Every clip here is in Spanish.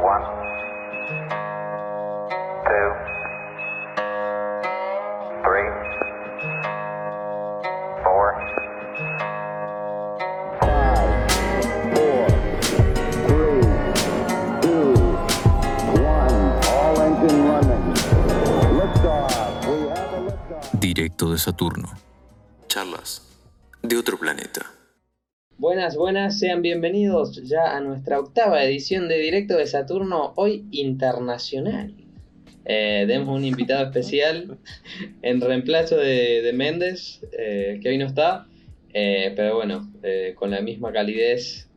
One, two, three, four. Five, four, three, two, one. All engine running. Liftoff. We have a liftoff. Directo de Saturno. Buenas, buenas, sean bienvenidos ya a nuestra octava edición de Directo de Saturno, hoy internacional. Eh, un invitado especial en reemplazo de, de Méndez, eh, que hoy no está, eh, pero bueno, eh, con la misma calidez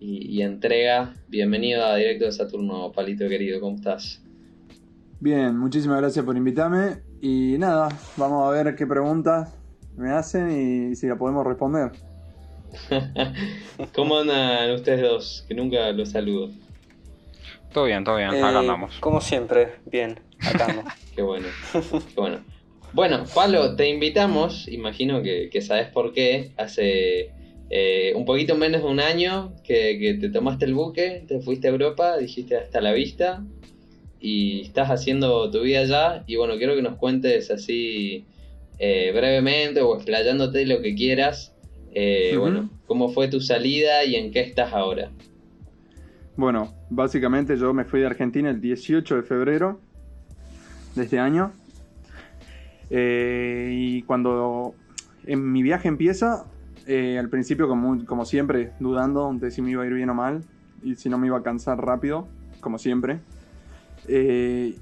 y, y entrega. Bienvenido a Directo de Saturno, Palito querido, ¿cómo estás? Bien, muchísimas gracias por invitarme. Y nada, vamos a ver qué preguntas me hacen y si la podemos responder. ¿Cómo andan ustedes dos? Que nunca los saludo. Todo bien, todo bien, Eh, acá andamos. Como siempre, bien, acá. Qué bueno, qué bueno. Bueno, Pablo, te invitamos, imagino que, que sabes por qué, hace eh, un poquito menos de un año que, que te tomaste el buque, te fuiste a Europa, dijiste hasta la vista y estás haciendo tu vida allá y bueno, quiero que nos cuentes así eh, brevemente o explayándote lo que quieras, eh, bueno, cómo fue tu salida y en qué estás ahora. Bueno, básicamente yo me fui de Argentina el 18 de febrero de este año. Eh, y cuando en mi viaje empieza, eh, al principio como, como siempre, dudando de si me iba a ir bien o mal y si no me iba a cansar rápido, como siempre. Eh,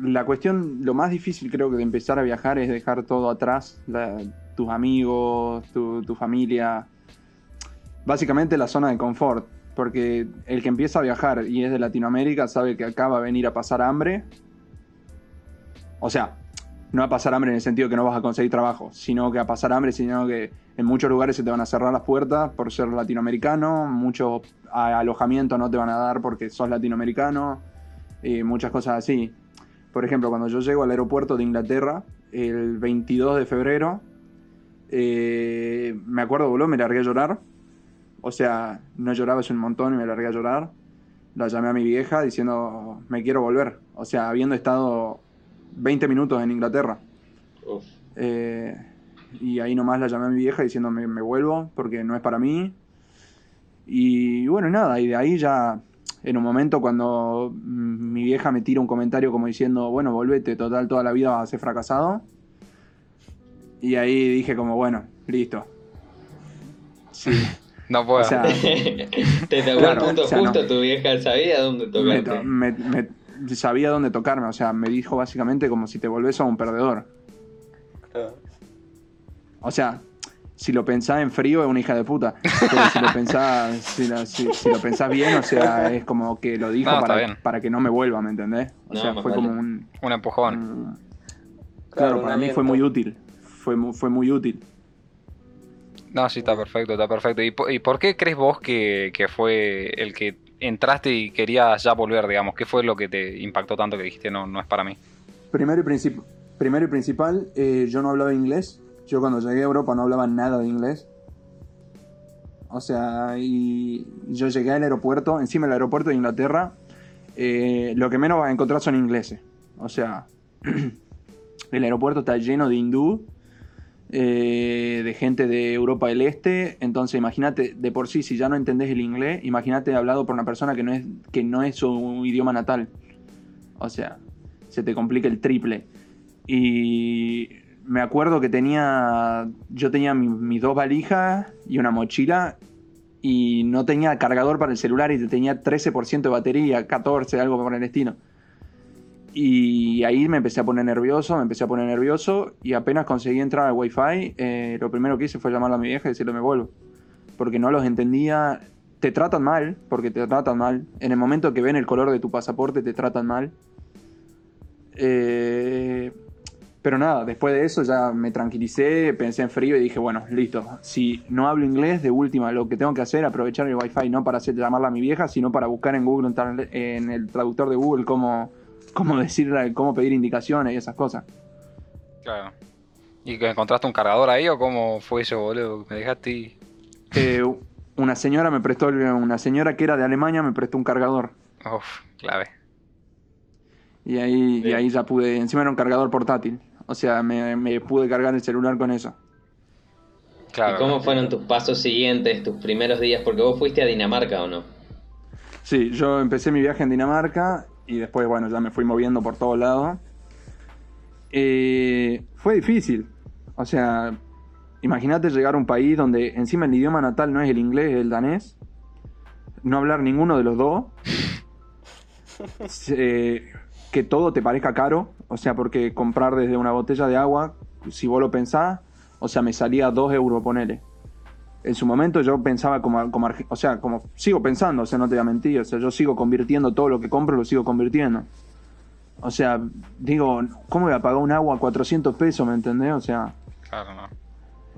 la cuestión, lo más difícil creo que de empezar a viajar es dejar todo atrás, la- tus amigos, tu, familia, básicamente la zona de confort, porque el que empieza a viajar y es de Latinoamérica sabe que acá va a venir a pasar hambre. O sea, no a pasar hambre en el sentido que no vas a conseguir trabajo, sino que a pasar hambre, sino que en muchos lugares se te van a cerrar las puertas por ser latinoamericano, muchos a- alojamientos no te van a dar porque sos latinoamericano, y muchas cosas así. Por ejemplo, cuando yo llego al aeropuerto de Inglaterra, el 22 de febrero, eh, me acuerdo, boludo, me largué a llorar. O sea, no lloraba hace un montón y me largué a llorar. La llamé a mi vieja diciendo, me quiero volver. O sea, habiendo estado 20 minutos en Inglaterra. Uf. Eh, y ahí nomás la llamé a mi vieja diciendo, me, me vuelvo porque no es para mí. Y bueno, nada, y de ahí ya, en un momento cuando mi vieja me tira un comentario como diciendo, bueno, volvete, total, toda la vida vas a ser fracasado. Y ahí dije como, bueno, listo. Sí. No puedo. O sea, Te tocó Claro, el punto o sea, justo, no. tu vieja sabía dónde me, tocarte. to- me- me- sabía dónde tocarme, o sea, me dijo básicamente como si te volvés a un perdedor. Claro. O sea, si lo pensás en frío es una hija de puta. Pero si lo pensás, si, lo- si- si lo pensás bien, o sea, es como que lo dijo No, para, para que no me vuelva, ¿me entendés? O No, sea, fue vale. como un... Un empujón. un- claro, un para mí fue muy útil. Fue, mu- fue muy útil. No, sí, está perfecto, está perfecto. ¿Y, po- y por qué crees vos que, que fue el que entraste y querías ya volver, digamos? ¿Qué fue lo que te impactó tanto que dijiste no, no es para mí? Primero y, princip- primero y principal, eh, yo no hablaba inglés. Yo cuando llegué a Europa no hablaba nada de inglés. O sea, y yo llegué al aeropuerto, encima del aeropuerto de Inglaterra, eh, lo que menos vas a encontrar son ingleses. O sea, el aeropuerto está lleno de hindú, eh, de gente de Europa del Este. Entonces, imagínate, de por sí, si ya no entendés el inglés, imagínate hablado por una persona que no es, que no es su idioma natal. O sea, se te complica el triple. Y me acuerdo que tenía, yo tenía mi- mis dos valijas y una mochila y no tenía cargador para el celular y tenía 13% de batería, 14, algo por el estilo. Y ahí me empecé a poner nervioso, me empecé a poner nervioso y apenas conseguí entrar al wifi, eh, lo primero que hice fue llamarle a mi vieja y decirle me vuelvo. Porque no los entendía, te tratan mal, porque te tratan mal. En el momento que ven el color de tu pasaporte te tratan mal. Eh, pero nada, después de eso ya me tranquilicé, pensé en frío y dije, bueno, listo. Si no hablo inglés, de última, lo que tengo que hacer es aprovechar el wifi no para hacer llamarla a mi vieja, sino para buscar en Google, en el traductor de Google, cómo, cómo decirle, cómo pedir indicaciones y esas cosas. Claro. ¿Y que encontraste un cargador ahí o cómo fue eso, boludo? Me dejaste y... Eh, una señora me prestó, una señora que era de Alemania me prestó un cargador. Uf, clave. Y ahí, y ahí ya pude, encima era un cargador portátil. O sea, me, me pude cargar el celular con eso. Claro. ¿Y cómo fueron tus pasos siguientes, tus primeros días? Porque vos fuiste a Dinamarca o no. Sí, yo empecé mi viaje en Dinamarca y después, bueno, ya me fui moviendo por todos lados. Eh, fue difícil. O sea, imagínate llegar a un país donde encima el idioma natal no es el inglés, es el danés. No hablar ninguno de los dos. Que todo te parezca caro. O sea, porque comprar desde una botella de agua, si vos lo pensás, o sea, me salía 2 euros, ponele. En su momento yo pensaba como, como o sea, como sigo pensando, o sea, no te voy a mentir, o sea, yo sigo convirtiendo todo lo que compro, lo sigo convirtiendo. O sea, digo, ¿cómo voy a pagar un agua a 400 pesos, me entendés? O sea, Claro, no.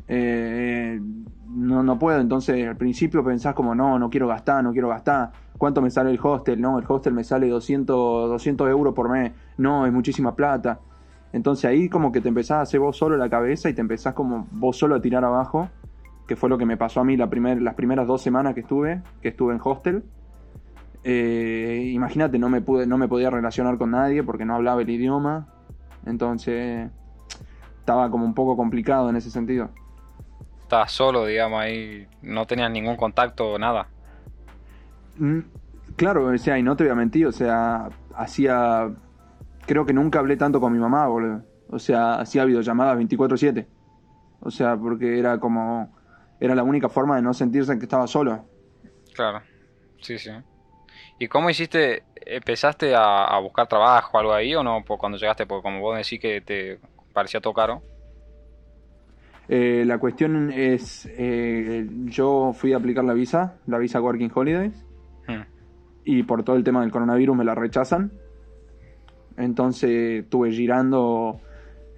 eh, no, no puedo. Entonces, al principio pensás como, no, no quiero gastar, no quiero gastar. ¿Cuánto me sale el hostel? No, el hostel me sale 200, 200 euros por mes. No, es muchísima plata. Entonces ahí como que te empezás a hacer vos solo la cabeza y te empezás como vos solo a tirar abajo, que fue lo que me pasó a mí la primer, las primeras dos semanas que estuve, que estuve en hostel. Eh, Imagínate, no me pude, no me podía relacionar con nadie porque no hablaba el idioma. Entonces estaba como un poco complicado en ese sentido. Estabas solo, digamos, ahí. No tenías ningún contacto, nada. Mm, Claro, o sea, y no te voy a mentir, o sea, hacía. Creo que nunca hablé tanto con mi mamá, boludo. O sea, hacía videollamadas 24-7. O sea, porque era como. Era la única forma de no sentirse que estaba solo. Claro. Sí, sí. ¿Y cómo hiciste? ¿Empezaste a, a buscar trabajo o algo ahí o no? Por cuando llegaste, porque como vos decís que te parecía todo caro. Eh, la cuestión es. eh, yo fui a aplicar la visa, la visa Working Holidays. Hmm. y por todo el tema del coronavirus me la rechazan. Entonces estuve girando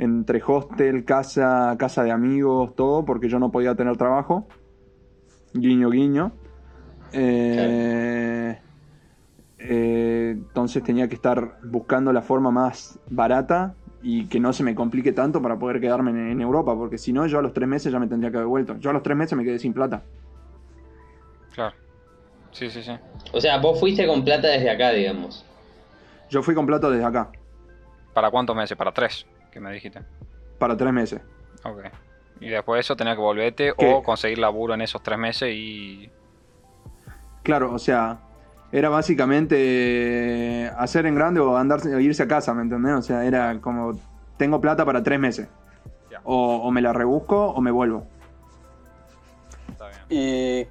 entre hostel, casa, casa de amigos, todo, porque yo no podía tener trabajo. Guiño, guiño. Eh, eh, entonces tenía que estar buscando la forma más barata y que no se me complique tanto para poder quedarme en, en Europa, porque si no, yo a los tres meses ya me tendría que haber vuelto. Yo a los tres meses me quedé sin plata. Claro. Sí, sí, sí. O sea, vos fuiste con plata desde acá, digamos. Yo fui con plata desde acá, ¿Para cuántos meses? Para tres, que me dijiste. para tres meses. Ok. Y después de eso tenías que volverte ¿Qué? o conseguir laburo en esos tres meses y... Claro, o sea, era básicamente eh, hacer en grande o andarse, o irse a casa, ¿me entendés? O sea, era como, tengo plata para tres meses. O me la rebusco o me vuelvo. Está bien. ¿Y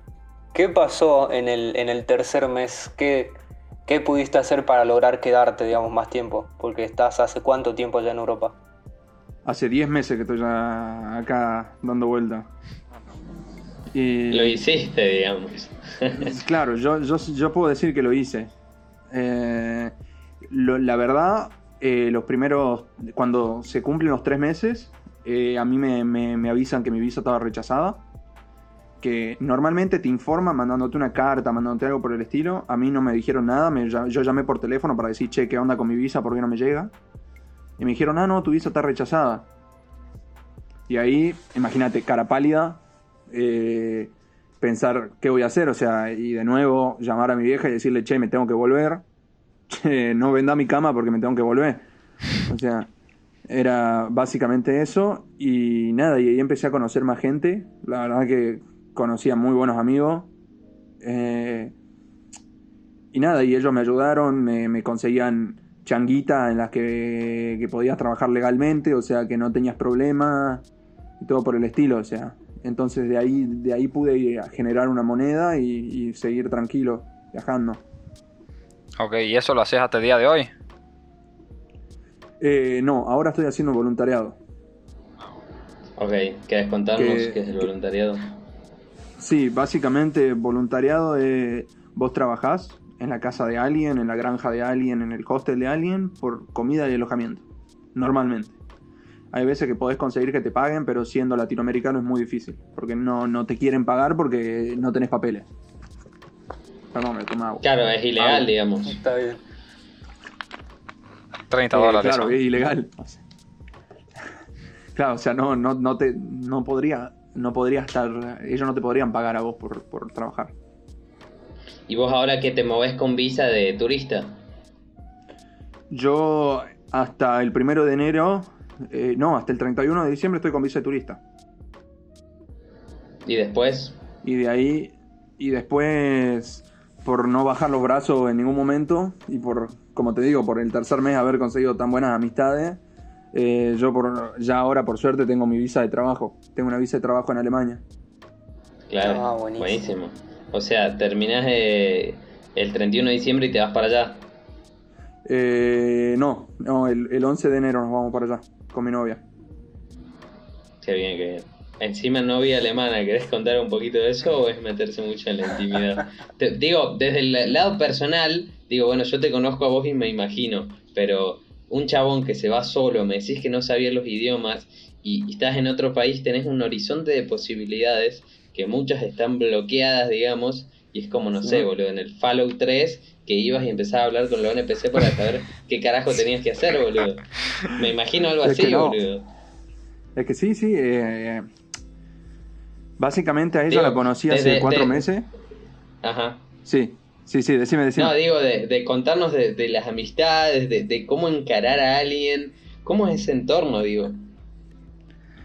qué pasó en el, en el tercer mes? ¿Qué, ¿Qué pudiste hacer para lograr quedarte, digamos, más tiempo? Porque estás hace cuánto tiempo ya en Europa. Hace 10 meses que estoy ya acá dando vuelta. Y, Lo hiciste, digamos. Claro, yo, yo, yo puedo decir que lo hice. Eh, lo- la verdad, eh, los primeros, cuando se cumplen los tres meses, eh, a mí me, me- me avisan que mi visa estaba rechazada. Que normalmente te informan mandándote una carta, mandándote algo por el estilo. A mí no me dijeron nada, me yo llamé por teléfono para decir, che, ¿qué onda con mi visa? ¿Por qué no me llega? Y me dijeron, ah, no, tu visa está rechazada. Y ahí, imagínate, cara pálida, eh, pensar qué voy a hacer, o sea, y de nuevo llamar a mi vieja y decirle, che, me tengo que volver, che, no venda mi cama porque me tengo que volver. O sea, era básicamente eso y nada, y ahí empecé a conocer más gente, la verdad que conocía muy buenos amigos. eh, y nada, y ellos me ayudaron, me, me conseguían changuitas en las que, que podías trabajar legalmente, o sea, que no tenías problemas y todo por el estilo, o sea. Entonces de ahí, de ahí pude generar una moneda y, y seguir tranquilo, viajando. Ok, ¿y eso lo haces hasta el día de hoy? Eh, no, ahora estoy haciendo voluntariado. Ok, ¿querés contarnos Que- qué es el voluntariado? Sí, básicamente voluntariado es vos trabajás en la casa de alguien, en la granja de alguien, en el hostel de alguien por comida y alojamiento. Normalmente. Hay veces que podés conseguir que te paguen, pero siendo latinoamericano es muy difícil. Porque no, no te quieren pagar porque no tenés papeles. Perdón, me tomé agua. Claro, es ilegal, digamos. Está bien. 30 Eh, dólares. claro, es ilegal. Claro, o sea, no, no, no te, no podría, no podría estar, ellos no te podrían pagar a vos por, por trabajar. ¿Y vos ahora que te movés con visa de turista? Yo hasta el primero de enero, eh, no, hasta el 31 de diciembre estoy con visa de turista. ¿Y después? Y de ahí, y después, por no bajar los brazos en ningún momento, y por, como te digo, por el tercer mes haber conseguido tan buenas amistades, eh, yo por, ya ahora por suerte tengo mi visa de trabajo. Tengo una visa de trabajo en Alemania. Claro, Ah, buenísimo. buenísimo. O sea, terminás eh, el 31 de diciembre y te vas para allá. Eh, no, no el, el 11 de enero nos vamos para allá con mi novia. Qué bien, qué bien. Encima novia alemana, ¿querés contar un poquito de eso o es meterse mucho en la intimidad? Te- digo, desde el lado personal, digo, bueno, yo te conozco a vos y me imagino, pero un chabón que se va solo, me decís que no sabías los idiomas y, y estás en otro país, tenés un horizonte de posibilidades que muchas están bloqueadas, digamos, y es como, no sé, boludo, en el Fallout 3 que ibas y empezabas a hablar con los NPC para saber qué carajo tenías que hacer, boludo. Me imagino algo Es así, no. boludo. Es que sí, sí. eh, básicamente a ella Digo, la conocí hace cuatro de- meses. Ajá. Sí, sí, sí, decime, decime. No, digo, de, de contarnos de, las amistades, de, de cómo encarar a alguien, cómo es ese entorno, digo.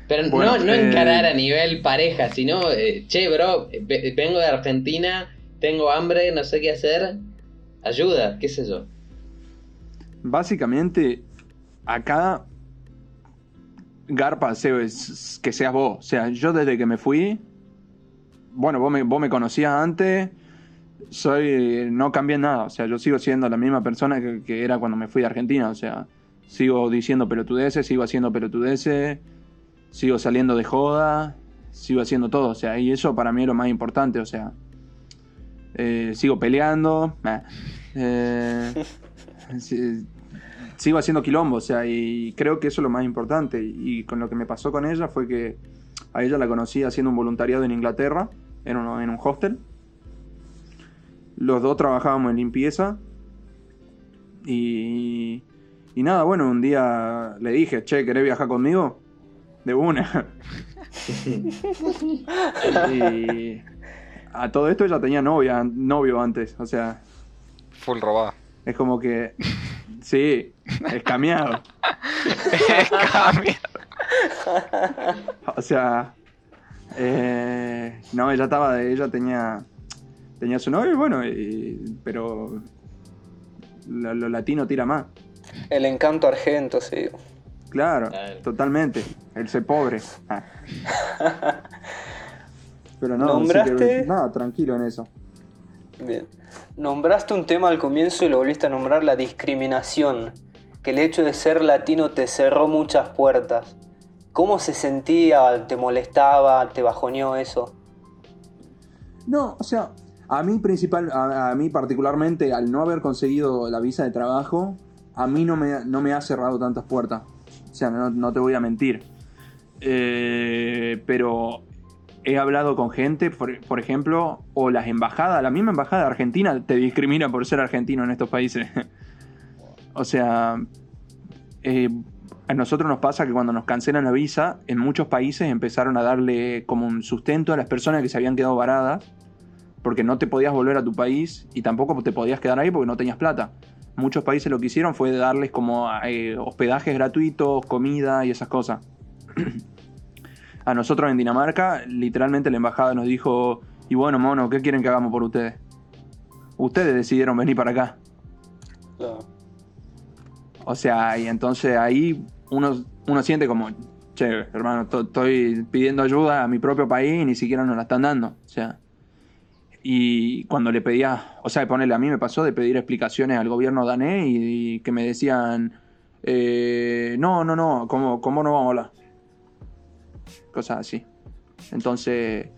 Pero Bueno, no, no eh, encarar a nivel pareja, sino, eh, che, bro, ve- vengo de Argentina, tengo hambre, no sé qué hacer, ayuda, qué sé yo. Básicamente, acá Garpa que seas vos. O sea, yo desde que me fui, bueno, vos me, vos me conocías antes, soy, no cambié en nada. O sea, yo sigo siendo la misma persona que, que era cuando me fui de Argentina. O sea, sigo diciendo pelotudeces, sigo haciendo pelotudeces, sigo saliendo de joda, sigo haciendo todo. O sea, y eso para mí es lo más importante. O sea, eh, sigo peleando. eh, sigo haciendo quilombo, o sea, y creo que eso es lo más importante. Y con lo que me pasó con ella fue que a ella la conocí haciendo un voluntariado en Inglaterra, en un, en un hostel. Los dos trabajábamos en limpieza. Y, y nada, bueno, un día le dije, che, ¿querés viajar conmigo? De una. y a todo esto ella tenía novia, novio antes, o sea, Full robado. es como que. Sí, escameado. Cambia. O sea. eh, no, ella estaba. Ella tenía. Tenía su novio, y bueno, y- pero. Lo, lo latino tira más. El encanto argento, sí. Claro, Claro. totalmente. El ser pobre. Ah. Pero no, ¿Nombraste? que, nada, tranquilo en eso. Bien. Nombraste un tema al comienzo y lo volviste a nombrar, la discriminación. Que el hecho de ser latino te cerró muchas puertas. ¿Cómo se sentía? ¿Te molestaba? ¿Te bajoneó eso? No, o sea, a mí principal, a, a mí particularmente, al no haber conseguido la visa de trabajo, a mí no me, no me ha cerrado tantas puertas. O sea, no, no te voy a mentir. Eh, pero he hablado con gente, por, por ejemplo, o las embajadas, la misma embajada de Argentina te discrimina por ser argentino en estos países. o sea, eh, a nosotros nos pasa que cuando nos cancelan la visa, en muchos países empezaron a darle como un sustento a las personas que se habían quedado varadas, porque no te podías volver a tu país y tampoco te podías quedar ahí porque no tenías plata. Muchos países lo que hicieron fue darles como eh, hospedajes gratuitos, comida y esas cosas. a nosotros en Dinamarca, literalmente la embajada nos dijo, y bueno, mono, ¿qué quieren que hagamos por ustedes? Ustedes decidieron venir para acá. Claro. O sea, y entonces ahí uno, uno siente como, che, hermano, to- estoy pidiendo ayuda a mi propio país y ni siquiera nos la están dando. O sea, y cuando le pedía, o sea, ponerle a mí me pasó de pedir explicaciones al gobierno danés y, que me decían, eh, no, no, no, ¿cómo, ¿cómo no vamos a hablar? Cosas así. Entonces,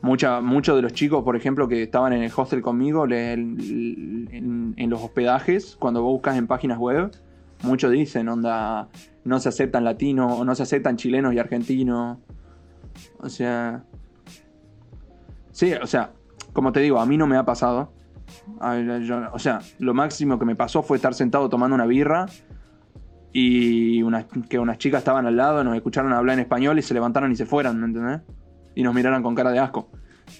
mucha, muchos de los chicos, por ejemplo, que estaban en el hostel conmigo, en, en los hospedajes, cuando vos buscas en páginas web, muchos dicen, onda, no se aceptan latinos, o no se aceptan chilenos y argentinos. O sea... Sí, o sea, como te digo, a mí no me ha pasado. A ver, yo- o sea, lo máximo que me pasó fue estar sentado tomando una birra y que unas chicas estaban al lado, nos escucharon hablar en español y se levantaron y se fueran, ¿me entendés? Y nos miraran con cara de asco.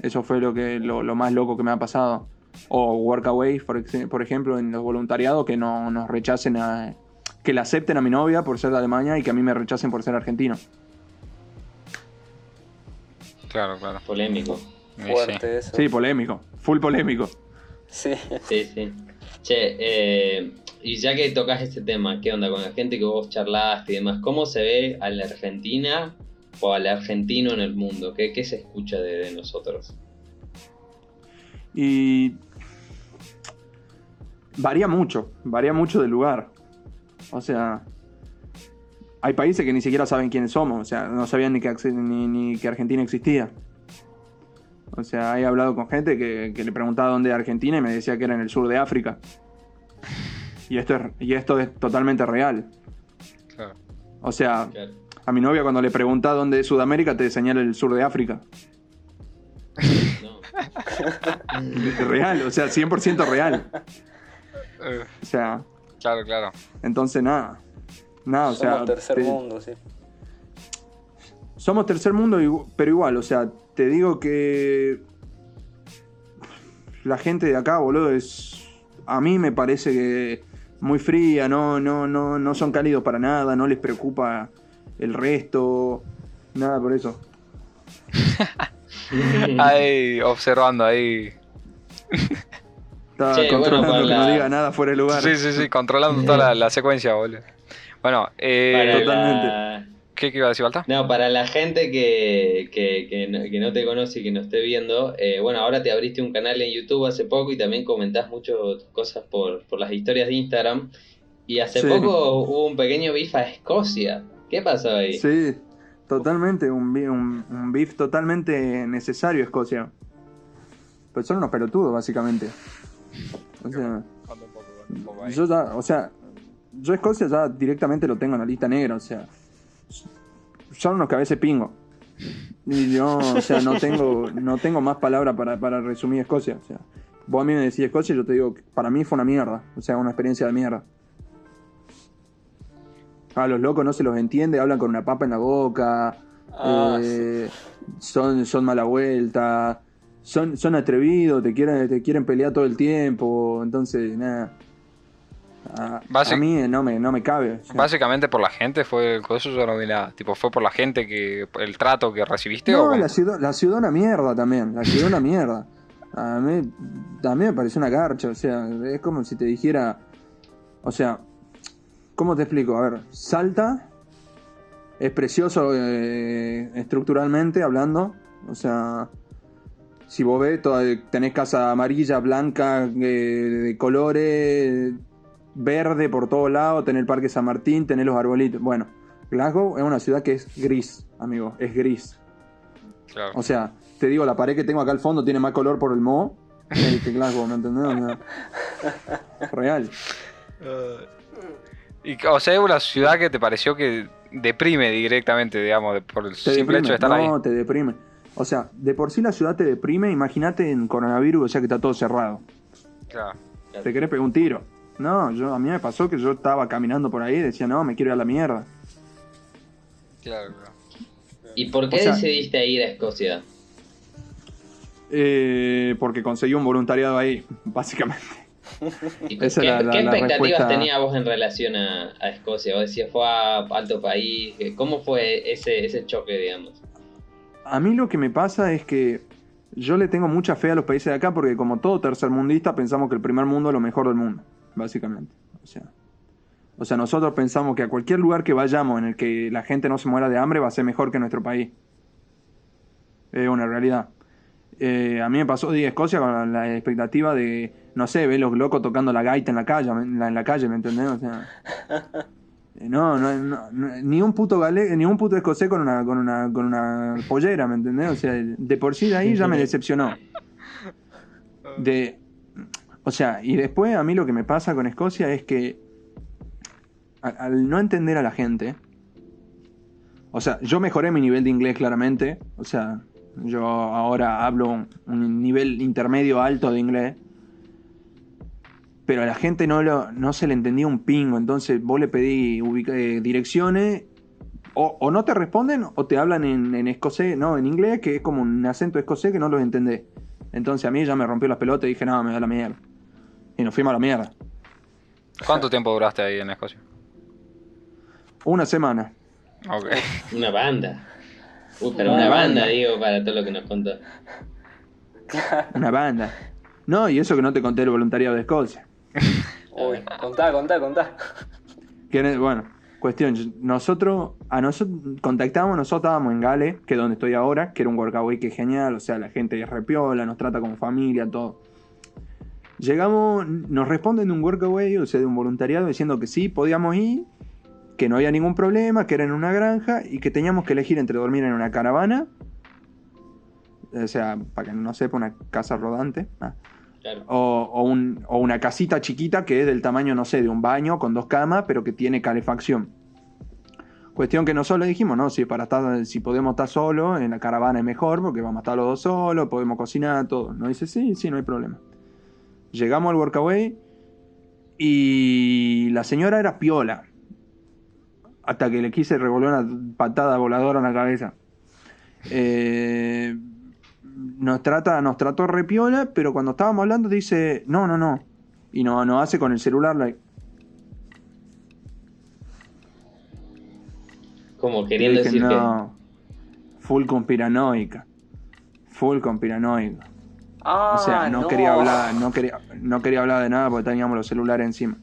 Eso fue lo, que, lo, lo más loco que me ha pasado. O Workaway, por, por ejemplo, en los voluntariados, que no nos rechacen a. que la acepten a mi novia por ser de Alemania y que a mí me rechacen por ser argentino. Claro, claro. Polémico. Y sí. Fuerte eso. Sí, polémico. Full polémico. Sí. Sí, sí. Che, eh, y ya que tocas este tema, ¿qué onda con la gente que vos charlaste y demás? ¿Cómo se ve a la Argentina o al argentino en el mundo? ¿Qué, qué se escucha de, de nosotros? Y. varía mucho. Varía mucho del lugar. O sea. Hay países que ni siquiera saben quiénes somos. O sea, no sabían ni que, ni que Argentina existía. O sea, he hablado con gente que, que le preguntaba dónde era Argentina y me decía que era en el sur de África. Y esto es, y esto es totalmente real. Claro. O sea, Claro. a mi novia cuando le pregunta dónde es Sudamérica te señala el sur de África. No. Real, o sea, 100% real. Eh, O sea, claro, claro. entonces nada. Nada, o Somos sea. tercer te- mundo, sí. Somos tercer mundo, pero igual, o sea, te digo que. La gente de acá, boludo, es. A mí me parece que muy fría, no, no, no, no son cálidos para nada, no les preocupa el resto, nada por eso. Ahí, observando ahí. Estaba controlando que la- no diga nada fuera de lugar. Sí, sí, sí, controlando toda la, la secuencia, boludo. Bueno, eh, Totalmente. la- ¿qué, qué iba a decir, Balta? No, para la gente que, que, que no, que no te conoce y que no esté viendo, eh, bueno, ahora te abriste un canal en YouTube hace poco y también comentás mucho tus cosas por, por las historias de Instagram. Y hace Sí. poco hubo un pequeño beef a Escocia. ¿Qué pasó ahí? Sí, totalmente, un, un, un beef totalmente necesario Escocia. Pues son unos pelotudos, básicamente. O sea, yo ya, o sea, yo Escocia ya directamente lo tengo en la lista negra, o sea, son unos que a veces pingo. Y yo, o sea, no tengo, no tengo más palabras para, para resumir Escocia. O sea, vos a mí me decís Escocia y yo te digo, para mí fue una mierda, o sea, una experiencia de mierda. A los locos no se los entiende, hablan con una papa en la boca, Ah, eh, son, son mala vuelta, son, son atrevidos, te quieren, te quieren pelear todo el tiempo, entonces nada. A, mí no me, no me cabe. o sea. Básicamente por la gente fue el coso, yo no vi nada. Tipo, fue por la gente que. el trato que recibiste o. No, cómo? la ciudad, la ciudad una mierda también, la ciudad una mierda. A mí, a mí me pareció una garcha, o sea, es como si te dijera, o sea, ¿cómo te explico? A ver, Salta es precioso eh, estructuralmente hablando, o sea, si vos ves, tenés casa amarilla, blanca, eh, de colores, verde por todos lados, tenés el Parque San Martín, tenés los arbolitos. Bueno, Glasgow es una ciudad que es gris, amigo, es gris. Claro. O sea, te digo, la pared que tengo acá al fondo tiene más color por el moho que que Glasgow, ¿me entendés? O sea, real. Y, o sea, es una ciudad que te pareció que deprime directamente, digamos, por el Te simple deprime. hecho de estar no, ahí. te deprime. O sea, de por sí la ciudad te deprime, imagínate en coronavirus, o sea que está todo cerrado. Claro. Te querés pegar un tiro. No, yo, a mí me pasó que yo estaba caminando por ahí y decía, no, me quiero ir a la mierda. Claro, claro. ¿Y por qué O sea- decidiste ir a Escocia? Eh, porque conseguí un voluntariado ahí, básicamente. ¿Y Esa ¿Qué, es la- la- qué la expectativas respuesta. tenías vos en relación a, a Escocia? Vos decías, fue a alto país. ¿Cómo fue ese, ese choque, digamos? A mí lo que me pasa es que yo le tengo mucha fe a los países de acá porque como todo tercermundista pensamos que el primer mundo es lo mejor del mundo, básicamente. O sea, o sea, nosotros pensamos que a cualquier lugar que vayamos en el que la gente no se muera de hambre va a ser mejor que nuestro país. Es una realidad. Eh, a mí me pasó de ir a Escocia con la, expectativa de, no sé, ver los locos tocando la gaita en la calle, en la, en la calle, ¿me entendés? O sea, eh, no, no, no, no, ni un puto gale, ni un puto escocés con una, con una, con una pollera, ¿me entendés? O sea, de por sí de ahí ya me decepcionó. De, o sea, y después a mí lo que me pasa con Escocia es que al no entender a la gente, o sea, yo mejoré mi nivel de inglés claramente, o sea, yo ahora hablo un, nivel intermedio alto de inglés, pero a la gente no, lo, no se le entendía un pingo, entonces vos le pedí ubica- eh, direcciones, o, no te responden o te hablan en, en escocés, no, en inglés, que es como un acento escocés que no los entendés. Entonces a mí ya me rompió las pelotas y dije, no, me da la mierda. Y nos fuimos a la mierda. ¿Cuánto tiempo duraste ahí en Escocia? Una semana. Ok. Una banda. Uy, pero Una una banda, banda. digo, para todo lo que nos contó. Una banda. No, y eso que no te conté el voluntariado de Escocia. Uy, contá, contá, contá. Bueno, cuestión, nosotros, a nosotros contactamos, nosotros estábamos en Gale, que es donde estoy ahora, que era un workaway que es genial, o sea, la gente es repiola, nos trata como familia, todo. Llegamos, nos responden de un workaway, o sea, de un voluntariado, diciendo que sí, podíamos ir, que no había ningún problema, que era en una granja y que teníamos que elegir entre dormir en una caravana, o sea, para que no sepa, una casa rodante, ah, Claro. o, o un- o una casita chiquita que es del tamaño, no sé, de un baño con dos camas, pero que tiene calefacción. Cuestión que nosotros le dijimos, no, si para estar, si podemos estar solos, en la caravana es mejor, porque vamos a estar los dos solos, podemos cocinar, todo. Nos dice, sí, sí, no hay problema. Llegamos al workaway y la señora era piola. Hasta que le quise revolver una patada voladora en la cabeza. Eh, nos trata, nos trató repiola, pero cuando estábamos hablando dice, no, no, no. Y nos no hace con el celular, like, Como queriendo dije, decir no, full conspiranoica. Full conspiranoica. Ah, O sea, no, quería hablar, no quería, no quería hablar de nada porque teníamos los celulares encima.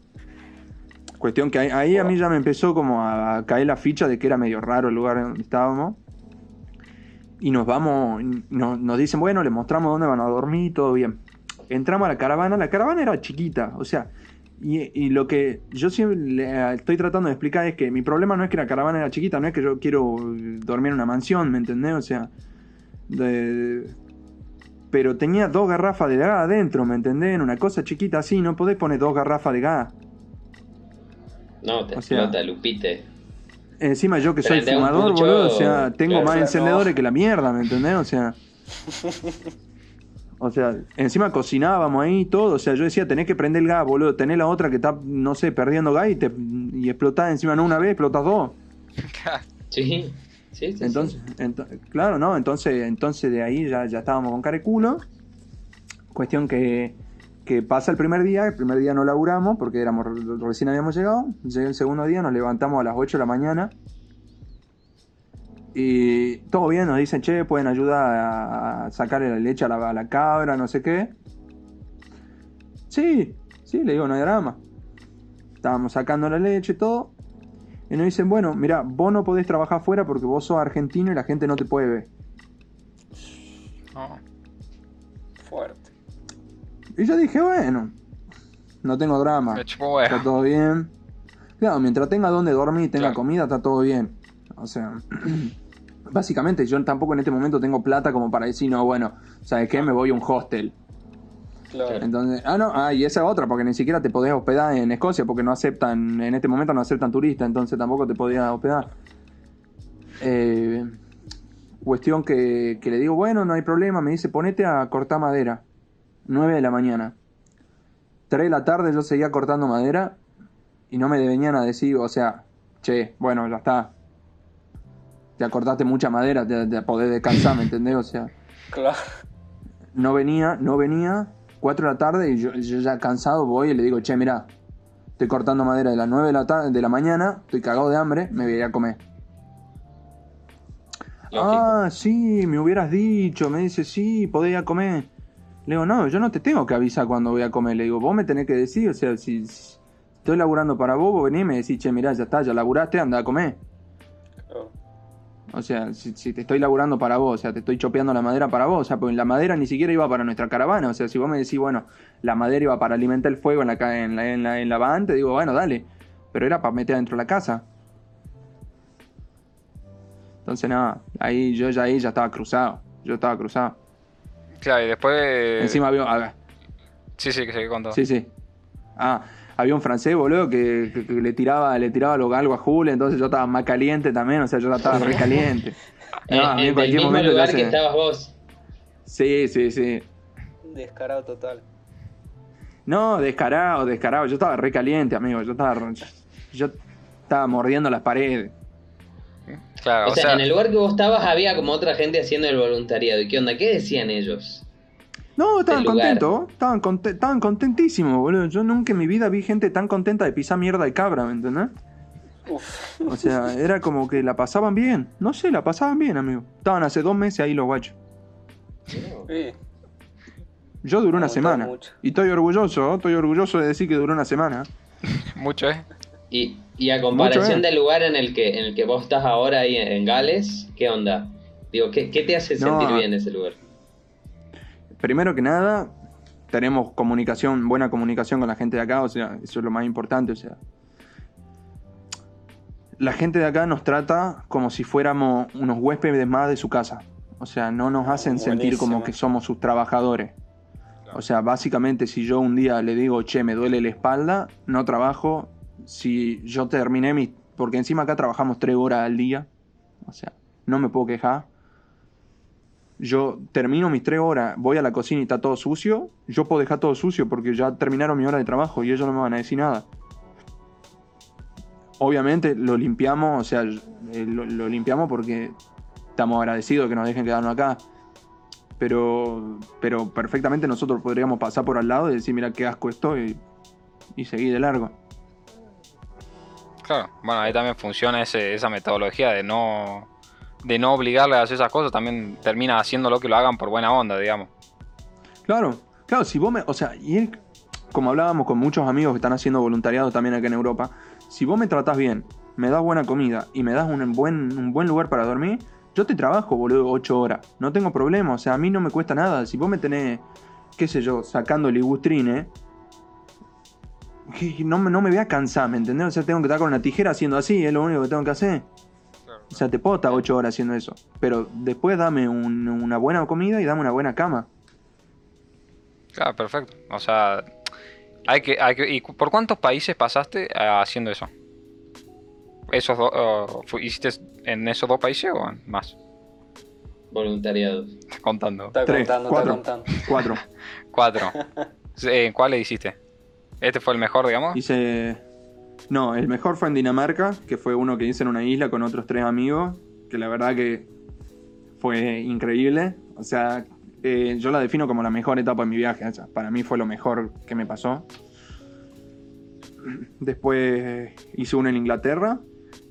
Cuestión que ahí, ahí a mí ya me empezó como a caer la ficha de que era medio raro el lugar donde estábamos. Y nos vamos, nos, nos dicen, bueno, les mostramos dónde van a dormir, todo bien. Entramos a la caravana, la caravana era chiquita, o sea, y, y lo que yo siempre le estoy tratando de explicar es que mi problema no es que la caravana era chiquita, no es que yo quiero dormir en una mansión, ¿me entendés? O sea, de- pero tenía dos garrafas de gas adentro, ¿me entendés? En una cosa chiquita así, no podés poner dos garrafas de gas. No, te o sea, explota, Lupite. Encima yo que soy Prende un fumador, boludo, o sea, tengo claro, más encendedores que la mierda, ¿me entendés? O sea... O sea, encima cocinábamos ahí todo, o sea, yo decía, tenés que prender el gas, boludo, tenés la otra que está, no sé, perdiendo gas y, te, y explotás encima no una vez, explotás dos. Sí, Entonces, ento- claro, ¿no? Entonces, entonces de ahí ya, ya estábamos con cara y culo. Cuestión que, que pasa el primer día, el primer día no laburamos porque éramos, recién habíamos llegado. Llega el segundo día, nos levantamos a las 8 de la mañana. Y todo bien, nos dicen, che, pueden ayudar a, a sacarle la leche a la, a la cabra, no sé qué. Sí, sí, le digo, no hay drama. Estábamos sacando la leche y todo. Y nos dicen, bueno, mira, vos no podés trabajar afuera porque vos sos argentino y la gente no te puede ver. No. Fuerte. Y yo dije, bueno, no tengo drama. Me chupó huevo. Está todo bien. Claro, mientras tenga donde dormir y tenga Claro. comida, está todo bien. O sea, básicamente yo tampoco en este momento tengo plata como para decir, no, bueno, ¿sabes qué? Me voy a un hostel. Claro. Entonces, ah, no, ah, y esa es otra, porque ni siquiera te podés hospedar en Escocia, porque no aceptan, en este momento no aceptan turistas, entonces tampoco te podías hospedar. Eh, cuestión que, que le digo, bueno, no hay problema, me dice, ponete a cortar madera. 9 de la mañana. 3 de la tarde yo seguía cortando madera y no me venían a decir, o sea, che, bueno, ya está. Ya cortaste mucha madera, te, te podés descansar, ¿me entendés? O sea Claro. no venía, no venía, 4 de la tarde y yo, yo ya cansado voy y le digo, che, mira, estoy cortando madera de las 9 de la, de la mañana, estoy cagado de hambre, me voy a ir a comer. Lógico. Ah, sí, me hubieras dicho, me dice, sí, podés ir a comer. Le digo, no, yo no te tengo que avisar cuando voy a comer, le digo, vos me tenés que decir, o sea, si, si estoy laburando para vos, vos venís y me decís, che, mirá, ya está, ya laburaste, anda a comer. O sea, si, si te estoy laburando para vos, o sea, te estoy chopeando la madera para vos, o sea, porque la madera ni siquiera iba para nuestra caravana, o sea, si vos me decís, bueno, la madera iba para alimentar el fuego en la, en la, en la, en la van, te digo, bueno, dale, pero era para meter dentro de la casa. Entonces, nada, ahí yo ya ahí ya estaba cruzado, yo estaba cruzado. Claro, y después. Encima había, ah, Sí, sí, que se contó. sí, sí. Ah, había un francés, boludo, que, que- que le tiraba, le tiraba lo- algo a Julio, entonces yo estaba más caliente también, o sea, yo ya estaba re caliente. En, No, a mí en cualquier mismo momento lugar que estabas vos. Sí, sí, sí. Descarado total. No, descarado, descarado. Yo estaba re caliente, amigo. Yo estaba, yo estaba mordiendo las paredes. Claro, O sea, en el lugar que vos estabas había como otra gente haciendo el voluntariado. ¿Y qué onda? ¿Qué decían ellos? No, estaban contentos, estaban, estaban contentísimos, boludo. Yo nunca en mi vida vi gente tan contenta de pisar mierda de cabra, ¿me entendés? Uf, O sea, era como que la pasaban bien. No sé, la pasaban bien, amigo. Estaban hace dos meses ahí los guachos. sí. Yo duré una semana. mucho. Y estoy orgulloso, estoy orgulloso de decir que duró una semana. Mucho, ¿eh? Y, y a comparación Mucho, ¿eh? del lugar en el que en el que vos estás ahora ahí en, Gales, ¿qué onda? Digo, ¿qué, qué te hace No, sentir bien ese lugar? Primero que nada, tenemos comunicación, buena comunicación con la gente de acá, o sea, eso es lo más importante, o sea. La gente de acá nos trata como si fuéramos unos huéspedes más de su casa. O sea, no nos hacen sentir como que somos sus trabajadores. O sea, básicamente si yo un día le digo, che, me duele la espalda, no trabajo. Si yo terminé mi... Porque encima acá trabajamos tres horas al día. O sea, no me puedo quejar. Yo termino mis tres horas, voy a la cocina y está todo sucio. Yo puedo dejar todo sucio porque ya terminaron mi hora de trabajo y ellos no me van a decir nada. Obviamente lo limpiamos, o sea, eh, lo, limpiamos porque estamos agradecidos de que nos dejen quedarnos acá. Pero, pero perfectamente nosotros podríamos pasar por al lado y decir, mira qué asco esto y, y seguir de largo. Claro, bueno, ahí también funciona esa metodología de no, de no obligarle a hacer esas cosas, también termina haciéndolo que lo hagan por buena onda, digamos. Claro, claro, si vos me. O sea, y él, como hablábamos con muchos amigos que están haciendo voluntariado también acá en Europa, si vos me tratás bien, me das buena comida y me das un buen, un buen lugar para dormir, yo te trabajo, boludo, ocho horas. No tengo problema, o sea, a mí no me cuesta nada. Si vos me tenés, qué sé yo, sacando ligustrine, que no, no me voy a cansar, ¿me entendés? O sea, tengo que estar con una tijera haciendo así, es lo único que tengo que hacer. O sea, te puedo estar ocho horas haciendo eso. Pero después dame un- una buena comida y dame una buena cama. Claro, perfecto. O sea, hay que, hay que, ¿y por cuántos países pasaste eh, haciendo eso? ¿Esos dos, eh, fu- ¿Hiciste en esos dos países o en más? Voluntariado. Contando. Está Tres, contando, cuatro. está contando. Cuatro. Cuatro. ¿En cuál le hiciste? ¿Este fue el mejor, digamos? Hice. No, el mejor fue en Dinamarca, que fue uno que hice en una isla con otros tres amigos, que la verdad que fue increíble. O sea, eh, yo la defino como la mejor etapa de mi viaje. para mí fue lo mejor que me pasó. Después hice uno en Inglaterra,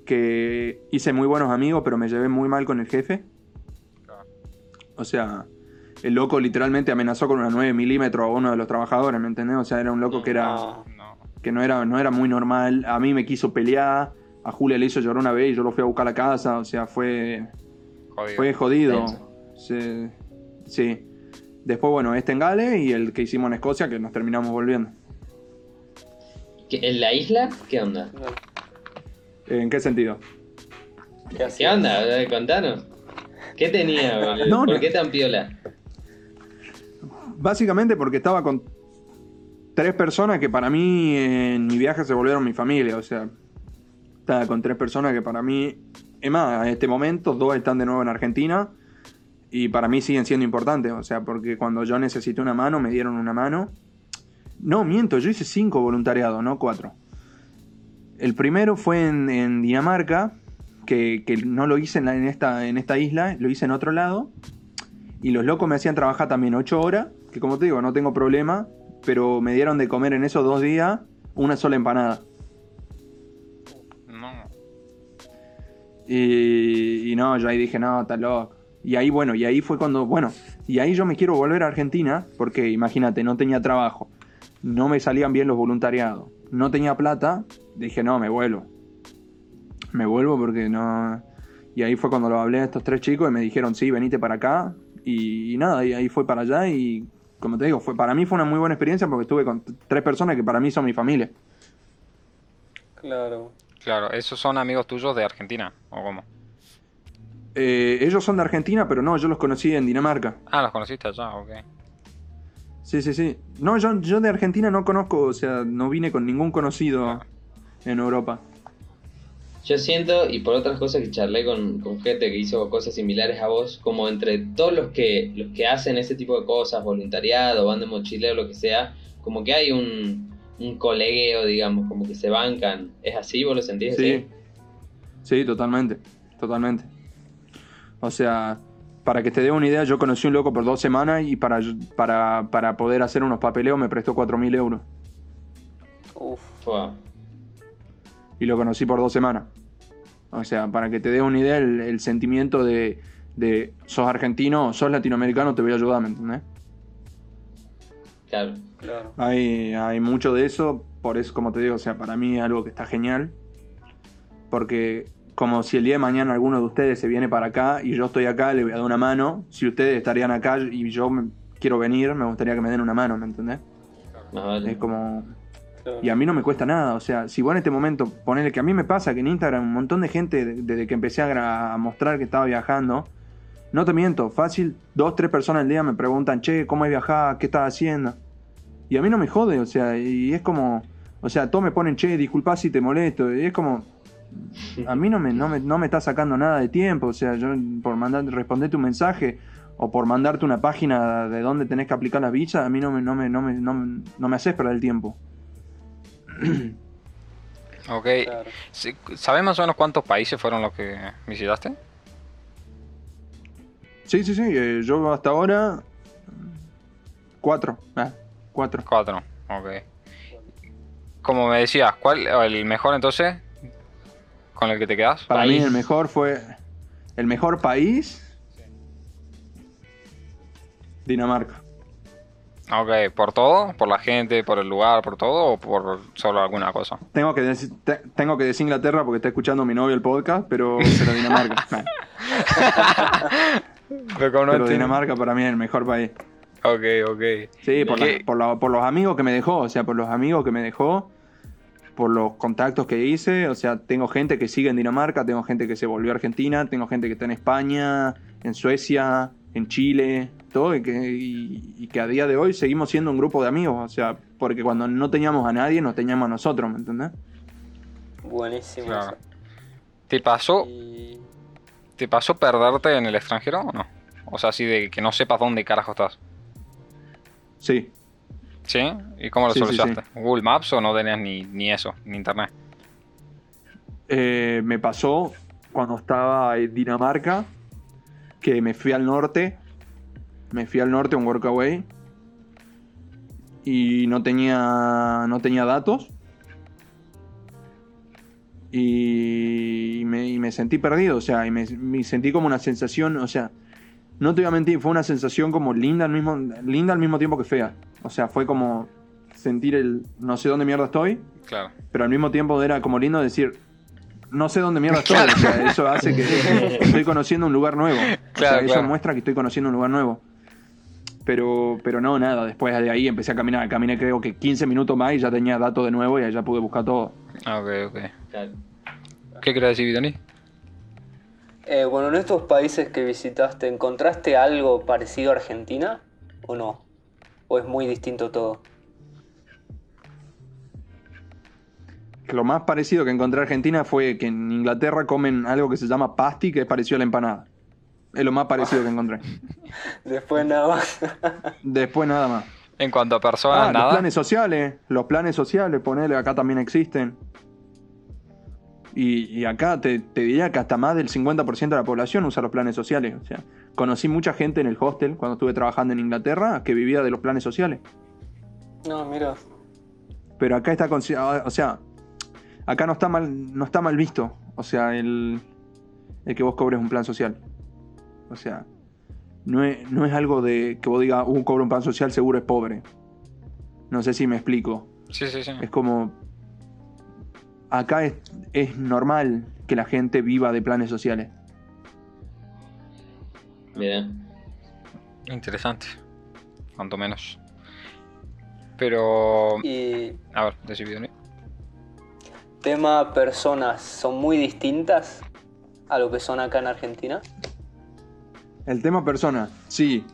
que hice muy buenos amigos, pero me llevé muy mal con el jefe. O sea, el loco literalmente amenazó con una 9 milímetros a uno de los trabajadores, ¿me entendés? O sea, era un loco que era. Que no era, no era muy normal. A mí me quiso pelear, a Julia le hizo llorar una vez y yo lo fui a buscar a la casa. O sea, fue, Jodido. fue jodido. Sí, sí. Después, bueno, este en Gales y el que hicimos en Escocia, que nos terminamos volviendo. ¿Qué- ¿En la isla? ¿Qué onda? ¿En qué sentido? ¿Qué, onda? Contanos. ¿Qué tenía? No, ¿Por no. qué tan piola? Básicamente porque estaba con tres personas que para mí en mi viaje se volvieron mi familia. O sea, estaba con tres personas que para mí, es más, en este momento dos están de nuevo en Argentina y para mí siguen siendo importantes. O sea, porque cuando yo necesité una mano, me dieron una mano. No, miento, yo hice cinco voluntariados, no cuatro. El primero fue en, Dinamarca, que, no lo hice en esta, en esta isla, lo hice en otro lado. Y los locos me hacían trabajar también ocho horas, que como te digo, no tengo problema, pero me dieron de comer en esos dos días una sola empanada. No. Y, y no, yo ahí dije, no, está loco. Y ahí, bueno, y ahí fue cuando, bueno, y ahí yo me quiero volver a Argentina, porque imagínate, no tenía trabajo, no me salían bien los voluntariados, no tenía plata, dije, no, me vuelvo. Me vuelvo porque no... Y ahí fue cuando lo hablé a estos tres chicos y me dijeron, sí, venite para acá. Y, y nada, y ahí fue para allá y, como te digo, fue, para mí fue una muy buena experiencia porque estuve con tres personas que para mí son mi familia. Claro. Claro, ¿esos son amigos tuyos de Argentina? ¿O cómo? Eh, ellos son de Argentina, pero no, yo los conocí en Dinamarca. Ah, los conociste allá, ok. Sí, sí, sí. No, yo, yo de Argentina no conozco, o sea, no vine con ningún conocido en Europa. Yo siento, y por otras cosas que charlé con, con gente que hizo cosas similares a vos, como entre todos los que, los que hacen ese tipo de cosas, voluntariado, van de mochilero, lo que sea, como que hay un, un colegueo, digamos, como que se bancan. ¿Es así? ¿Vos lo sentís Sí. así? Sí, totalmente, totalmente. O sea, Para que te dé una idea, yo conocí a un loco por dos semanas y para, para, para poder hacer unos papeleos me prestó 4.000 euros. Uf, Fua. Y lo conocí por dos semanas. O sea, para que te dé una idea el, el sentimiento de, de sos argentino, sos latinoamericano, te voy a ayudar, ¿me entendés? Claro. claro. Hay, hay mucho de eso, por eso, como te digo, o sea, para mí es algo que está genial. Porque como si el día de mañana alguno de ustedes se viene para acá y yo estoy acá, le voy a dar una mano. Si ustedes estarían acá y yo me- quiero venir, me gustaría que me den una mano, ¿me entendés? Vale. Es como... Y a mí no me cuesta nada, o sea, si vos en este momento, ponele que a mí me pasa que en Instagram un montón de gente, de- desde que empecé a, mostrar que estaba viajando, no te miento, fácil, dos, tres personas al día me preguntan, che, ¿cómo es viajar? ¿Qué estás haciendo? Y a mí no me jode, o sea, y es como, o sea, todos me ponen, che, disculpa si te molesto, y es como, a mí no me, no me, no me está sacando nada de tiempo, o sea, yo por mandar, responderte un mensaje o por mandarte una página de dónde tenés que aplicar las visas, a mí no me, no me, no me, no no me haces perder el tiempo. Ok. Claro. ¿Sabes más o menos cuántos países fueron los que visitaste? Sí, sí, sí. eh, yo hasta ahora. Cuatro. Ah, cuatro. Cuatro. Ok. Como me decías, ¿cuál el mejor entonces? ¿Con el que te quedas? Para mí País. el mejor fue. El mejor país. Dinamarca. Ok, ¿por todo? ¿Por la gente, por el lugar, por todo o por solo alguna cosa? Tengo que, decir, te- tengo que decir Inglaterra porque está escuchando mi novio el podcast, pero, pero Dinamarca. Pero Dinamarca para mí es el mejor país. Ok, ok. Sí, por, la- por, la- por los amigos que me dejó, o sea, por los amigos que me dejó, por los contactos que hice, o sea, tengo gente que sigue en Dinamarca, tengo gente que se volvió a Argentina, tengo gente que está en España, en Suecia, en Chile, y que, y- y que a día de hoy seguimos siendo un grupo de amigos, o sea, porque cuando no teníamos a nadie, nos teníamos a nosotros, ¿me entendés? Buenísimo. Claro. eso. ¿Te pasó, Y ¿Te pasó perderte en el extranjero o no? O sea, así de que no sepas dónde carajo estás. Sí, ¿Sí? ¿Y cómo lo Sí, sí, solucionaste? ¿Google Maps o no tenías ni, ni eso, ni internet? Eh, me pasó cuando estaba en Dinamarca, que me fui al norte, me fui al norte a un workaway y no tenía, no tenía datos y me, y me sentí perdido, o sea, y me, me sentí como una sensación, o sea, no te voy a mentir, fue una sensación como linda al mismo, linda al mismo tiempo que fea, o sea, fue como sentir el no sé dónde mierda estoy, Claro. pero al mismo tiempo era como lindo decir, no sé dónde mierda estoy. O sea, eso hace que estoy conociendo un lugar nuevo. O sea, Claro, eso muestra que estoy conociendo un lugar nuevo. Pero, pero no, nada, después de ahí empecé a caminar. Caminé creo que 15 minutos más y ya tenía datos de nuevo y ahí ya pude buscar todo. Ok, ok. Claro. ¿Qué querés decir, Vitoni? eh, bueno, en estos países que visitaste, ¿encontraste algo parecido a Argentina o no? ¿O es muy distinto todo? Lo más parecido que encontré en Argentina fue que en Inglaterra comen algo que se llama pasti, que es parecido a la empanada. Es lo más parecido que encontré. Después nada más. Después nada más. En cuanto a personas, Ah, los nada. planes sociales, los planes sociales, ponele, acá también existen. Y, y acá te, te diría que hasta más del 50% de la población usa los planes sociales. O sea, conocí mucha gente en el hostel cuando estuve trabajando en Inglaterra que vivía de los planes sociales. No, mira. Pero acá está ah, o sea, acá no está mal, no está mal visto. O sea, el, el que vos cobres un plan social. O sea, no es, no es algo de que vos digas, un cobro un plan social seguro es pobre. No sé si me explico. Sí, sí, sí. Es como. Acá es, es normal que la gente viva de planes sociales. Mira. Interesante. Cuanto menos. Pero. Y A ver, decí, Vitoni. tema personas, ¿son muy distintas a lo que son acá en Argentina? El tema persona, sí.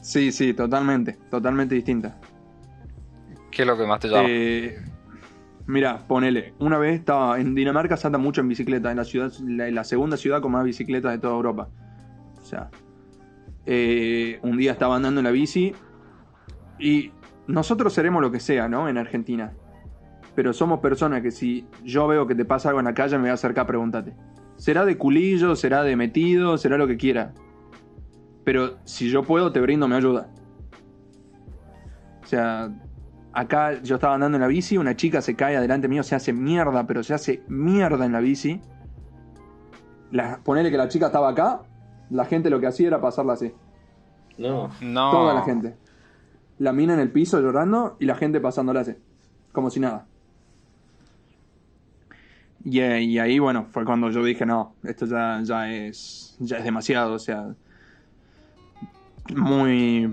Sí, sí, totalmente. Totalmente distinta. ¿Qué es lo que más te llama? Eh, mira, ponele. Una vez estaba en Dinamarca, se anda mucho en bicicleta. En la ciudad, la, la segunda ciudad con más bicicletas de toda Europa. O sea, eh, un día estaba andando en la bici y nosotros seremos lo que sea, ¿no? En Argentina. Pero somos personas que si yo veo que te pasa algo en la calle, me voy a acercar a preguntarte. ¿Será de culillo? ¿Será de metido? ¿Será lo que quiera? Pero si yo puedo, te brindo mi ayuda. O sea, acá yo estaba andando en la bici, una chica se cae adelante mío, se hace mierda, pero se hace mierda en la bici. La, ponele que la chica estaba acá, la gente lo que hacía era pasarla así. No. No. Toda la gente. La mina en el piso llorando y la gente pasándola así. Como si nada. Y, eh, y ahí, bueno, fue cuando yo dije, no, esto ya, ya es. ya es demasiado, o sea. Muy.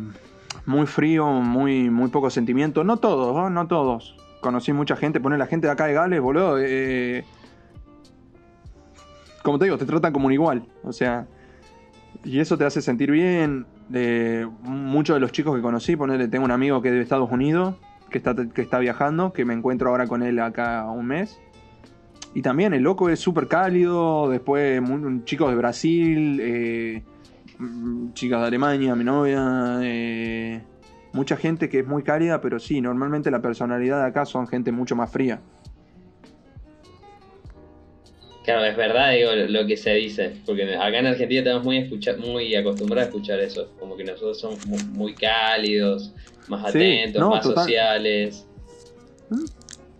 Muy frío, muy, muy poco sentimiento. No todos, ¿no? todos. Conocí mucha gente, poner la gente de acá de Gales, boludo. eh, como te digo, te tratan como un igual. O sea, y eso te hace sentir bien. Eh, muchos de los chicos que conocí, ponerle, tengo un amigo que es de Estados Unidos, que está, que está viajando, que me encuentro ahora con él acá un mes. Y también el loco es súper cálido, después chicos de Brasil, eh, chicas de Alemania, mi novia, eh, mucha gente que es muy cálida, pero sí, normalmente la personalidad de acá son gente mucho más fría. Claro, es verdad, digo, lo que se dice. Porque acá en Argentina estamos muy, escucha- muy acostumbrados a escuchar eso. Como que nosotros somos mu- muy cálidos, más Sí, atentos, no, más total. sociales.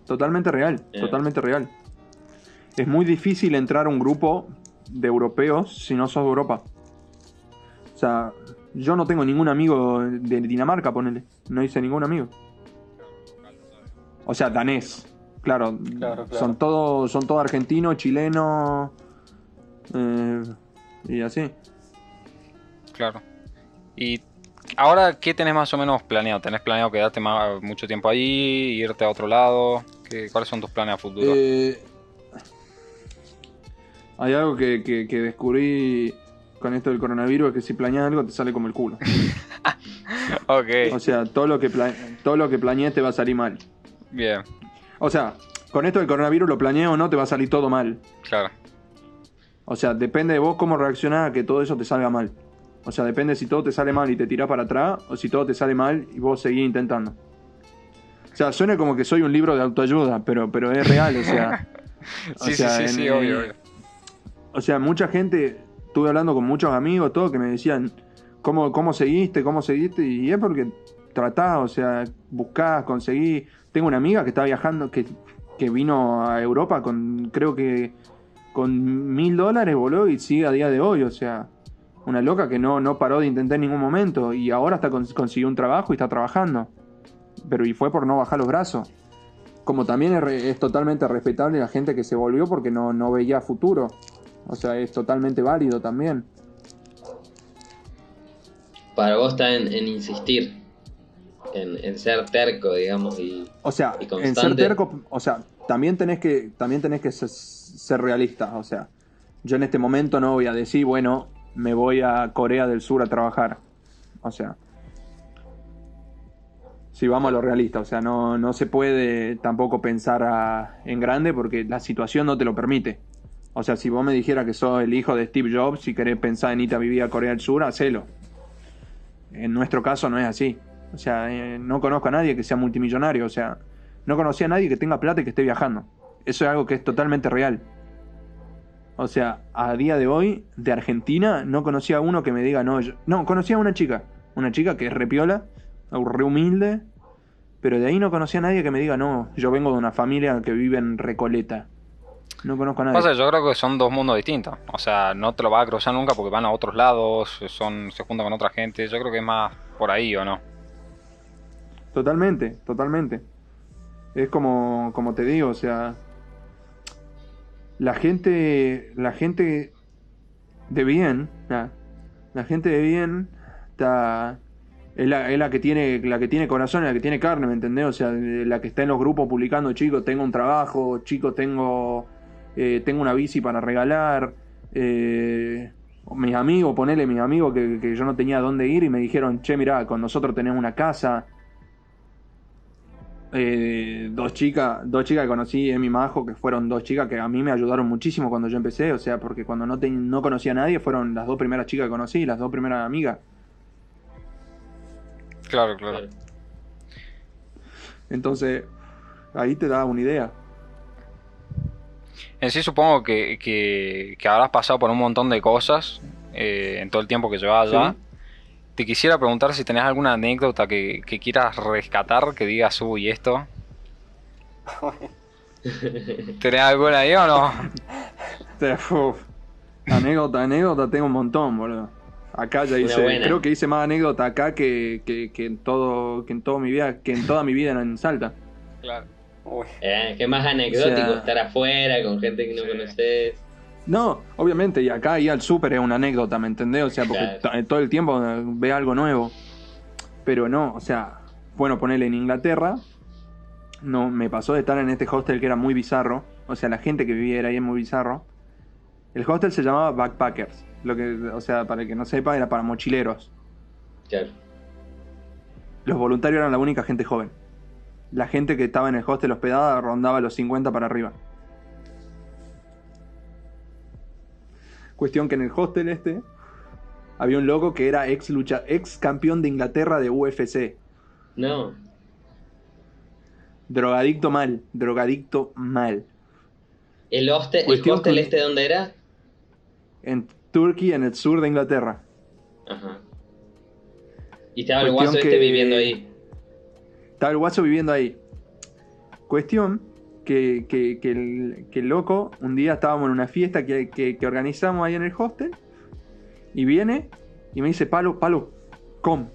Totalmente real, Eh. totalmente real. Es muy difícil entrar a un grupo de europeos si no sos de Europa. O sea, yo no tengo ningún amigo de Dinamarca, ponele. No hice ningún amigo. O sea, danés. Claro, Claro, claro. son todos son todo argentinos, chilenos eh, y así. Claro. Y ahora, ¿qué tenés más o menos planeado? ¿Tenés planeado quedarte más, mucho tiempo ahí, irte a otro lado? ¿Qué, ¿Cuáles son tus planes a futuro? Eh, hay algo que, que- que descubrí con esto del coronavirus, es que si planeas algo te sale como el culo. ok, O sea, todo lo que todo lo que planees te va a salir mal. bien, O sea, con esto del coronavirus lo planees o no, te va a salir todo mal. claro. O sea, depende de vos cómo reaccionás a que todo eso te salga mal. O sea, depende si todo te sale mal y te tirás para atrás, o si todo te sale mal y vos seguís intentando. O sea, suena como que soy un libro de autoayuda, pero, pero es real, o sea. o Sí, sea, sí, sí, en, sí, eh, obvio, obvio. O sea, mucha gente, estuve hablando con muchos amigos, todo, que me decían, ¿cómo, cómo seguiste? ¿Cómo seguiste? Y es porque tratás, o sea, buscás, conseguís. Tengo una amiga que está viajando, que, que vino a Europa con, creo que, con mil dólares, boludo, y sigue a día de hoy, o sea, una loca que no, no paró de intentar en ningún momento, y ahora está cons- consiguió un trabajo y está trabajando. Pero y fue por no bajar los brazos. Como también es, es totalmente respetable la gente que se volvió porque no, no veía futuro. O sea, es totalmente válido también. Para vos está en, en insistir, en, en ser terco, digamos, y O sea, Y en ser terco, o sea, también tenés que, también tenés que ser, ser realista. O sea, yo en este momento no voy a decir, bueno, me voy a Corea del Sur a trabajar. O sea, si vamos a lo realista, o sea, no, no se puede tampoco pensar a- en grande porque la situación no te lo permite. O sea, si vos me dijeras que sos el hijo de Steve Jobs, si querés pensar en irte a vivir a Corea del Sur, hacelo. En nuestro caso no es así. O sea, eh, no conozco a nadie que sea multimillonario. O sea, no conocí a nadie que tenga plata y que esté viajando. Eso es algo que es totalmente real. O sea, a día de hoy, de Argentina, no conocí a uno que me diga, no, no, conocí a una chica. Una chica que es repiola, re humilde. Pero de ahí no conocí a nadie que me diga, no, yo vengo de una familia que vive en Recoleta. No conozco a nadie. Pasa, yo creo que son dos mundos distintos. O sea, no te lo vas a cruzar nunca porque van a otros lados, son, se juntan con otra gente. Yo creo que es más por ahí, ¿o no? Totalmente, totalmente. Es como, como te digo, o sea, la gente, la gente de bien, la, la gente de bien está, es la, es la que tiene, la que tiene corazón, la que tiene carne, ¿me entendés? O sea, la que está en los grupos publicando, chicos, tengo un trabajo, chicos, tengo, eh, tengo una bici para regalar. Eh, mis amigos, ponele mis amigos que, que yo no tenía dónde ir y me dijeron, che, mirá, con nosotros tenemos una casa. Eh, dos chicas, dos chicas que conocí en mi majo, que fueron dos chicas que a mí me ayudaron muchísimo cuando yo empecé, o sea, porque cuando no, te- no conocía a nadie fueron las dos primeras chicas que conocí, las dos primeras amigas. Claro, claro. Entonces, ahí te da una idea. En sí supongo que, que, que habrás pasado por un montón de cosas eh, en todo el tiempo que llevas allá. Sí. te quisiera preguntar si tenés alguna anécdota que, que quieras rescatar, que digas, uy, esto. ¿Tenés alguna ahí o no? Uf, anécdota, anécdota, tengo un montón, boludo. Acá ya hice, creo que hice más anécdota acá que, que, que en todo, que en toda mi vida, que en toda mi vida en Salta. Claro. Uy, Eh, que más anecdótico O sea- estar afuera con gente que no Sí. conoces. No, obviamente, y acá ir al súper es una anécdota, ¿me entendés? O sea, porque Claro. todo el tiempo eh, ve algo nuevo. Pero no, o sea, bueno, ponerle en Inglaterra, no, me pasó de estar en este hostel que era muy bizarro. O sea, la gente que vivía era ahí es muy bizarro. El hostel se llamaba Backpackers. Lo que, o sea, para el que no sepa, era para mochileros. Claro. Los voluntarios eran la única gente joven. La gente que estaba en el hostel hospedada rondaba los 50 para arriba. Cuestión que en el hostel este había un loco que era ex lucha, ex campeón de Inglaterra de UFC. No. Drogadicto mal, drogadicto mal. ¿El hostel, el hostel este dónde era? En Turkey, en el sur de Inglaterra. Ajá. Y estaba el guaso este viviendo ahí. Estaba el guaso viviendo ahí. Cuestión que, el, loco, un día estábamos en una fiesta que, organizamos ahí en el hostel. Y viene y me dice, Palo, Palo, com.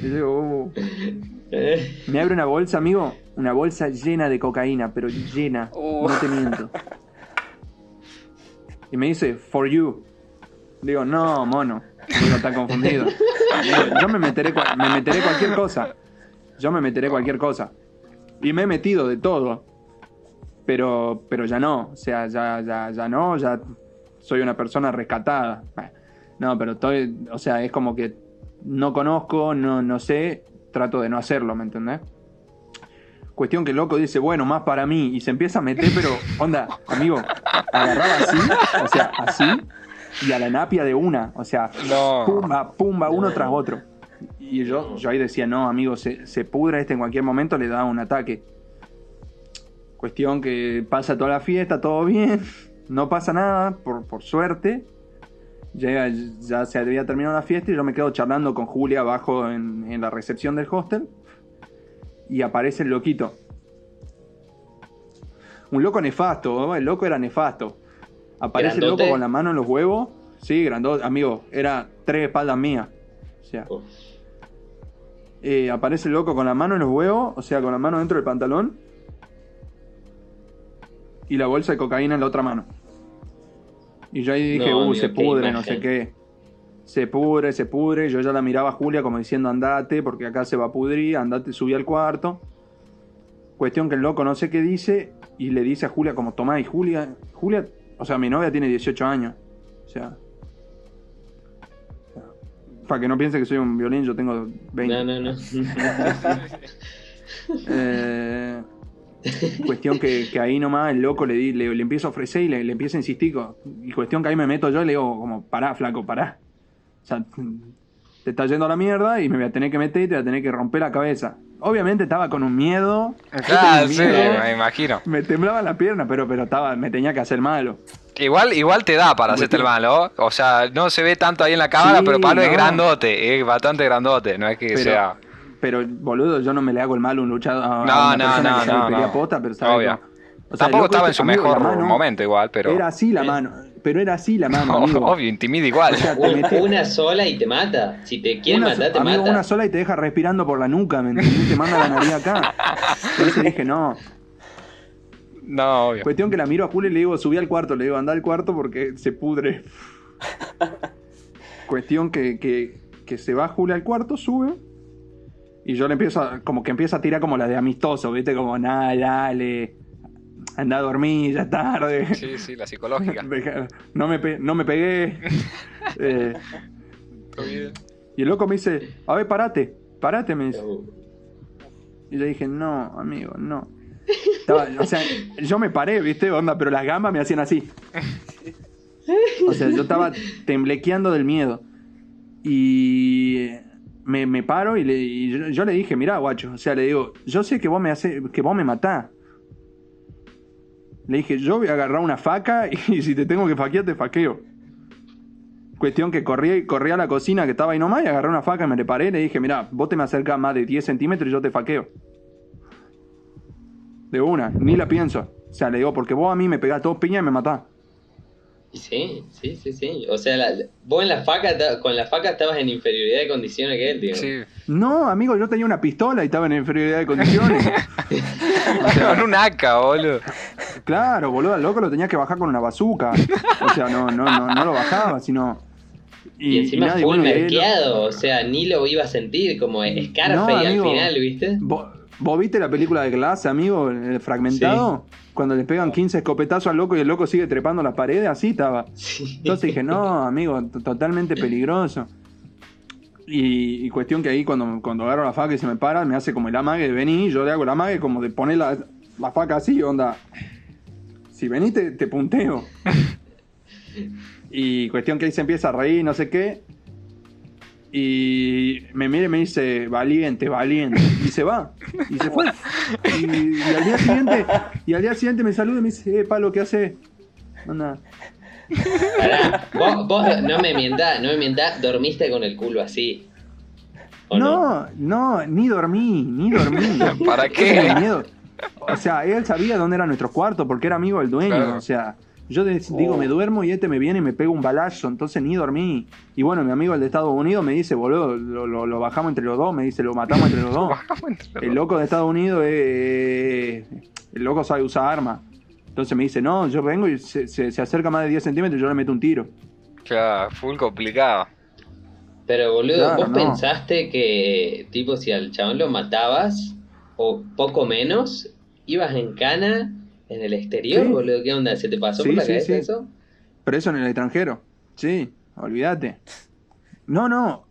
Y yo. Eh, me abre una bolsa, amigo. Una bolsa llena de cocaína, pero llena. No te miento. Y me dice, for you. Digo, no, mono. Está confundido. Yo me meteré, me meteré cualquier cosa. Yo me meteré cualquier cosa. Y me he metido de todo. Pero, pero ya no. O sea, ya, ya, ya no. Ya soy una persona rescatada. No, pero estoy. O sea, es como que no conozco, no, no sé. Trato de no hacerlo, ¿me entendés? Cuestión que el loco dice, bueno, más para mí. Y se empieza a meter, pero, onda, amigo, agarraba así, o sea, así, y a la napia de una. O sea, No. pumba, pumba, uno tras otro. Y yo, yo ahí decía, no, amigo, se, se pudra este en cualquier momento, le da un ataque. Cuestión que pasa toda la fiesta, todo bien, no pasa nada, por, por suerte. Llega, ya se había terminado la fiesta y yo me quedo charlando con Julia abajo en, en la recepción del hostel. Y aparece el loquito. Un loco nefasto, ¿no? el loco era nefasto. Aparece el loco con la mano en los huevos. Sí, grandote, amigo, era tres espaldas mías. O sea, eh, aparece el loco con la mano en los huevos, o sea, con la mano dentro del pantalón. Y la bolsa de cocaína en la otra mano. Y yo ahí dije, No, uh, amigo, se pudre, no sé qué. Se pudre, se pudre. Yo ya la miraba a Julia como diciendo, andate, porque acá se va a pudrir, andate, subí al cuarto. Cuestión que el loco no sé qué dice, y le dice a Julia como, tomá, y Julia, Julia, o sea, mi novia tiene 18 años. O sea... Para que no piense que soy un violín, yo tengo 20. No, no, no. Eh, cuestión que, que ahí nomás el loco le, di- le, le empiezo a ofrecer y le, le empiezo a insistir. Y cuestión que ahí me meto yo y le digo como, pará, flaco, pará. O sea, te está yendo a la mierda y me voy a tener que meter y te voy a tener que romper la cabeza. Obviamente estaba con un miedo. tenía Ah, sí, miedo, me imagino. Me temblaba la pierna, pero, pero estaba, me tenía que hacer malo. Igual, igual te da para hacerte el malo. O sea, no se ve tanto ahí en la cámara, Sí, pero Pablo es no. grandote, es bastante grandote, no es que Pero, sea. pero, boludo, yo no me le hago el mal a un luchador. a No, no, no, que no, no. posta, pero sabe Obvio. cómo- o sea, el Tampoco estaba en su mejor momento igual, pero. Era así la mano, pero era así la mano, amigo. Obvio, intimida igual. O sea, una sola y te mata. Si te quiere una, matar, te amigo, mata. una sola y te deja respirando por la nuca, ¿me entendés? Te manda la nariz acá. Entonces dije, no. No, obvio. Cuestión que la miro a Julio y le digo, subí al cuarto. Le digo, anda al cuarto porque se pudre. Cuestión que, que, que se va Julio al cuarto, sube. Y yo le empiezo a, como que empieza a tirar como la de amistoso, ¿viste? Como, nada, dale. Anda a dormir, ya es tarde. Sí, sí, la psicológica. No, me pe- no me pegué. Eh, y el loco me dice, a ver, parate, parate, me dice. Y yo dije, no, amigo, no. Estaba- o sea, yo me paré, ¿viste? Onda, pero las gambas me hacían así. O sea, yo estaba temblequeando del miedo. Y me, me paro y, le, y yo, yo le dije, mirá, guacho, o sea, le digo, yo sé que vos me hace, que vos me matás. Le dije, yo voy a agarrar una faca y si te tengo que faquear, te faqueo. Cuestión que corrí, corrí a la cocina que estaba ahí nomás y agarré una faca y me le paré le dije, mira, vos te me acercás más de 10 centímetros y yo te faqueo. De una, ni la pienso. O sea, le digo, porque vos a mí me pegás dos piñas y me matás. Sí, sí, sí, sí. O sea, la- vos en la faca, con la faca estabas en inferioridad de condiciones que él, tío. Sí. No, amigo, yo tenía una pistola y estaba en inferioridad de condiciones. Con un AK, boludo. claro, boludo, al loco lo tenía que bajar con una bazuca. O sea, no, no, no, no lo bajaba, sino. Y, encima y full bueno, y él- merqueado, o sea, ni lo iba a sentir como Scarface No, al final, ¿viste? ¿Vos, vos viste la película de Glass, amigo, el fragmentado? Cuando le pegan 15 escopetazos al loco y el loco sigue trepando las paredes, así estaba. Sí. Entonces dije, no, amigo, totalmente peligroso. Y, y cuestión que ahí cuando, cuando agarro la faca y se me para, me hace como el amague de venir, yo le hago el amague como de poner la, la faca así, onda. Si venís te, te punteo. Y cuestión que ahí se empieza a reír, no sé qué. Y me mira y me dice, valiente, valiente. Y se va. Y se fue. Y, y al día siguiente, y al día siguiente me saluda y me dice, eh, palo, ¿qué hace? Anda. Pará, vos, vos no me mientás, no me mientás, dormiste con el culo así. ¿O No, no, ni dormí, ni dormí. ¿Para qué? mi miedo. O sea, él sabía dónde era nuestro cuarto porque era amigo del dueño. Claro. O sea, yo digo, me duermo y este me viene y me pega un balazo, entonces ni dormí. Y bueno, mi amigo el de Estados Unidos me dice, boludo, lo, lo- lo bajamos entre los dos, me dice, lo matamos entre los dos. Bajamos entre los El loco de Estados Unidos, eh, el loco sabe usar armas. Entonces me dice, no, yo vengo y se, se- se acerca más de 10 centímetros y yo le meto un tiro. Claro, full complicado. Pero boludo, Claro, vos no. pensaste que, tipo, si al chabón lo matabas, o poco menos, ibas en cana en el exterior, Sí. boludo. ¿Qué onda? ¿Se te pasó Sí, por la sí, cabeza eso? Pero eso en el extranjero. Sí, olvídate. No, no.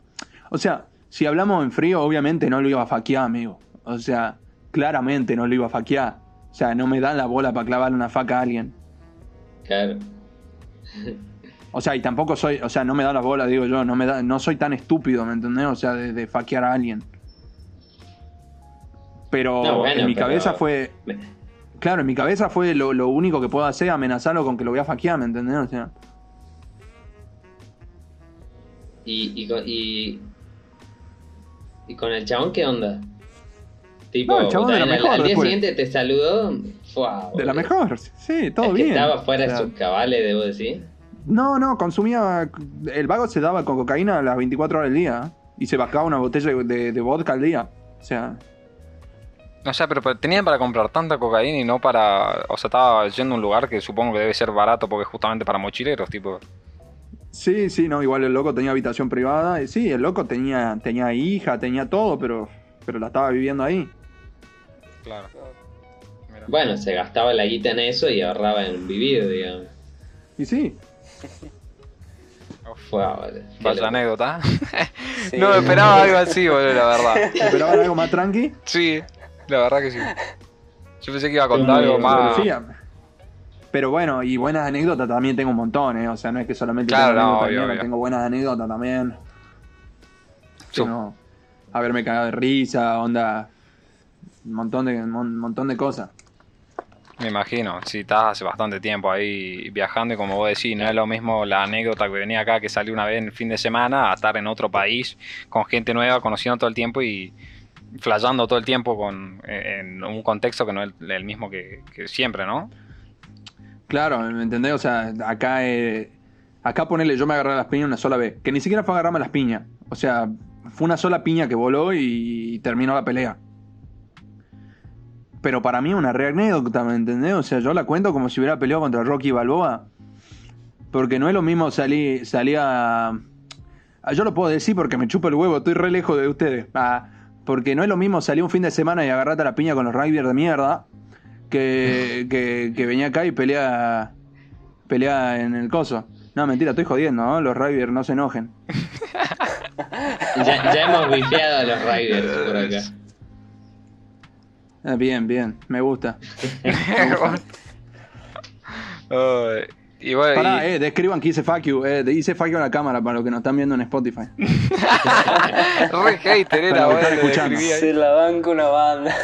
O sea, si hablamos en frío, obviamente no lo iba a faquear, amigo. O sea, claramente no lo iba a faquear. O sea, no me dan la bola para clavarle una faca a alguien. Claro. O sea, y tampoco soy, o sea, no me da la bola, digo yo, no me da, no soy tan estúpido, ¿me entendés? O sea, de, de faquear a alguien. Pero No, bueno, en mi pero- cabeza fue, Me- claro, en mi cabeza fue lo, lo único que puedo hacer, amenazarlo con que lo voy a faquear, ¿me entendés? O sea, Y, y, con, y, y con el chabón, ¿qué onda? Tipo, No, el chabón de la al- mejor al, día siguiente te saludó. Fuá, de la mejor, sí, todo es que bien. estaba fuera O sea, de sus cabales, debo decir. No, no, consumía. El vago se daba con cocaína a las 24 horas del día. ¿eh? Y se bajaba una botella de, de vodka al día. O sea, O sea, pero, pero tenían para comprar tanta cocaína y no para. O sea, estaba yendo a un lugar que supongo que debe ser barato porque es justamente para mochileros, tipo. sí, sí, no, igual el loco tenía habitación privada. Y sí, el loco tenía, tenía hija, tenía todo, pero, pero la estaba viviendo ahí. Claro. Mira. Bueno, se gastaba la guita en eso y ahorraba en vivir, digamos. Y sí, boludo. Qué Vaya anécdota. Sí. no me esperaba algo así, boludo, la verdad. esperaban algo más tranqui. Sí, la verdad que sí. Yo pensé que iba a contar Muy algo más. Pero, bueno, y buenas anécdotas también tengo un montón, ¿eh? O sea, no es que solamente Claro, tengo no, anécdotas, obvio, obvio. tengo buenas anécdotas también. Sí. No, haberme cagado de risa, onda. Un montón de, un montón de cosas. Me imagino, si estás hace bastante tiempo ahí viajando y como vos decís, no es lo mismo la anécdota que venía acá que salió una vez en el fin de semana a estar en otro país con gente nueva, conociendo todo el tiempo y flayando todo el tiempo con, en un contexto que no es el, mismo que, siempre, ¿no? Claro, ¿me entendés? O sea, acá, eh, acá ponerle, yo me agarré las piñas una sola vez. Que ni siquiera fue agarrarme las piñas. O sea, fue una sola piña que voló y, terminó la pelea. Pero para mí es una re anécdota, ¿me entendés? O sea, yo la cuento como si hubiera peleado contra Rocky Balboa. Porque no es lo mismo salir, salir a... Yo lo puedo decir porque me chupa el huevo, estoy re lejos de ustedes. Ah, porque no es lo mismo salir un fin de semana y agarrarte a la piña con los rugbyers de mierda que, que, que venía acá y pelea, pelea en el coso. No, mentira, estoy jodiendo, ¿no? Los rugbyers no se enojen. Ya, ya hemos bifeado a los Riders por acá. Ah, bien, bien, me gusta. Ay, y bueno, Pará, y- eh, describan que hice fuck you. Eh, hice fuck you a la cámara para los que nos están viendo en Spotify. re hater era, bueno. Se la banca una banda.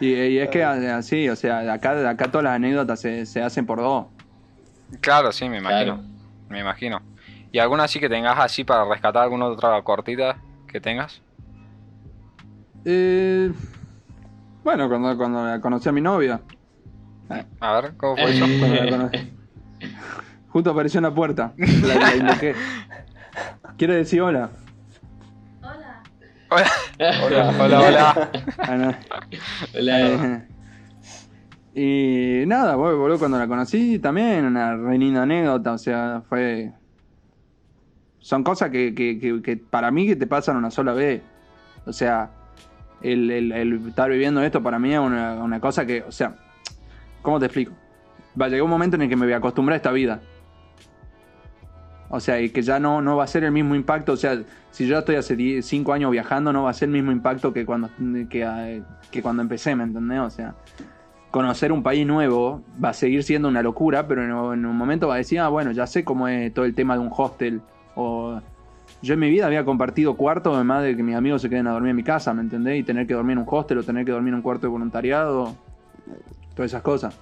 Y, y es que así, o sea, acá, acá todas las anécdotas se, se hacen por dos. Claro, sí, me imagino. Claro. Me imagino. ¿Y alguna así que tengas así para rescatar alguna otra cortita que tengas? Eh, bueno, cuando, cuando la conocí a mi novia. A ver, ¿cómo fue eso? La conocí. Justo apareció en la puerta. La, la invoqué. ¿Quiere decir hola? Hola. Hola, hola, hola. Ah, no. Hola. Y nada, bol- boludo, cuando la conocí también, una re linda anécdota, o sea, fue... Son cosas que, que, que, que para mí que te pasan una sola vez. O sea, el, el- el estar viviendo esto para mí es una, una cosa que, o sea, ¿cómo te explico? Va a un momento en el que me voy a acostumbrar a esta vida. O sea, y que ya no, no va a ser el mismo impacto. O sea, si yo estoy hace 5 años viajando, no va a ser el mismo impacto que cuando, que, eh, que cuando empecé, ¿me entendés? O sea, conocer un país nuevo va a seguir siendo una locura, pero en, en un momento va a decir, ah, bueno, ya sé cómo es todo el tema de un hostel. O yo en mi vida había compartido cuarto, además de que mis amigos se queden a dormir en mi casa, ¿me entendés? Y tener que dormir en un hostel o tener que dormir en un cuarto de voluntariado, todas esas cosas.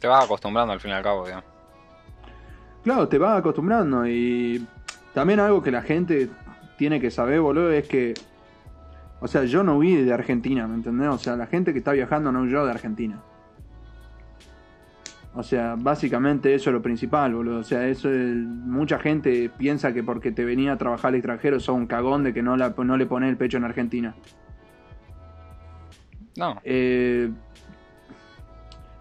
Te vas acostumbrando al fin y al cabo, digamos. Claro, te vas acostumbrando y también algo que la gente tiene que saber, boludo, es que, o sea, yo no huí de Argentina, ¿me entendés? O sea, la gente que está viajando no huyó de Argentina. O sea, básicamente eso es lo principal, boludo. O sea, eso es- mucha gente piensa que porque te venía a trabajar al extranjero sos un cagón de que no, la, no le pones el pecho en Argentina. No, Eh,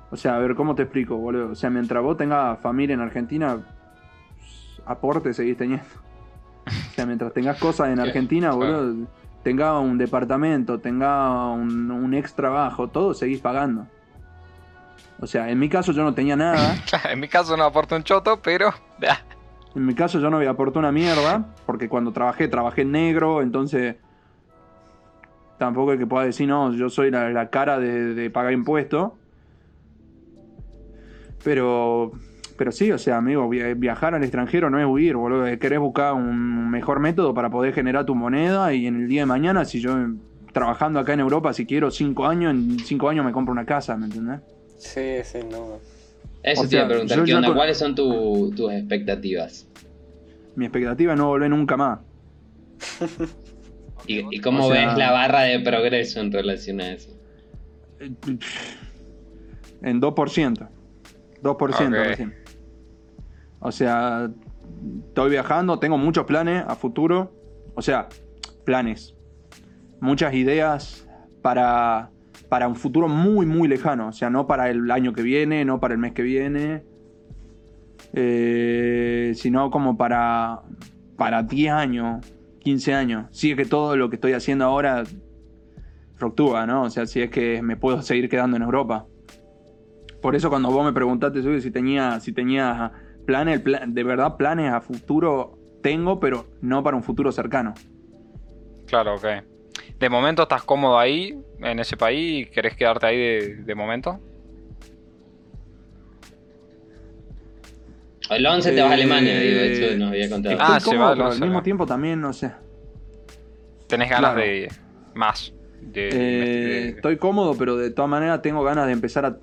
o sea, a ver, ¿cómo te explico, boludo? O sea, mientras vos tengas familia en Argentina, aporte seguís teniendo. O sea, mientras tengas cosas en Argentina, boludo, tengas un departamento, tengas un, un ex trabajo, todo seguís pagando. O sea, en mi caso yo no tenía nada. en mi caso no aporto un choto, pero. En mi caso yo no me aporté una mierda, porque cuando trabajé, trabajé en negro, entonces tampoco es que pueda decir, no, yo soy la, la cara de, de pagar impuestos. Pero, pero sí, o sea, amigo, via- viajar al extranjero no es huir, boludo. Querés buscar un mejor método para poder generar tu moneda y en el día de mañana, si yo trabajando acá en Europa, si quiero cinco años, en cinco años me compro una casa, ¿me entendés? Sí, sí, no. Eso O te iba a preguntar, yo ¿qué ya onda? con- ¿Cuáles son tu- tus expectativas? Mi expectativa es no volver nunca más. ¿Y, y cómo O sea- ves la barra de progreso en relación a eso? En 2%. 2% Ok. recién. O sea, estoy viajando, tengo muchos planes a futuro. O sea, planes. Muchas ideas para, para un futuro muy, muy lejano. O sea, no para el año que viene, no para el mes que viene. eh, sino como para, para 10 años, 15 años. Si es que todo lo que estoy haciendo ahora fluctúa, ¿no? O sea, si es que me puedo seguir quedando en Europa. Por eso cuando vos me preguntaste si tenía, si tenía planes, de verdad planes a futuro tengo, pero no para un futuro cercano. Claro, ok. ¿De momento estás cómodo ahí, en ese país? y ¿Querés quedarte ahí de momento? El 11 te vas a Eh, Alemania, digo, eso nos había contado. Ah, se va, al sé. mismo tiempo también, no sé. ¿Tenés ganas Claro. de más? De, Eh, de- estoy cómodo, pero de todas maneras tengo ganas de empezar a...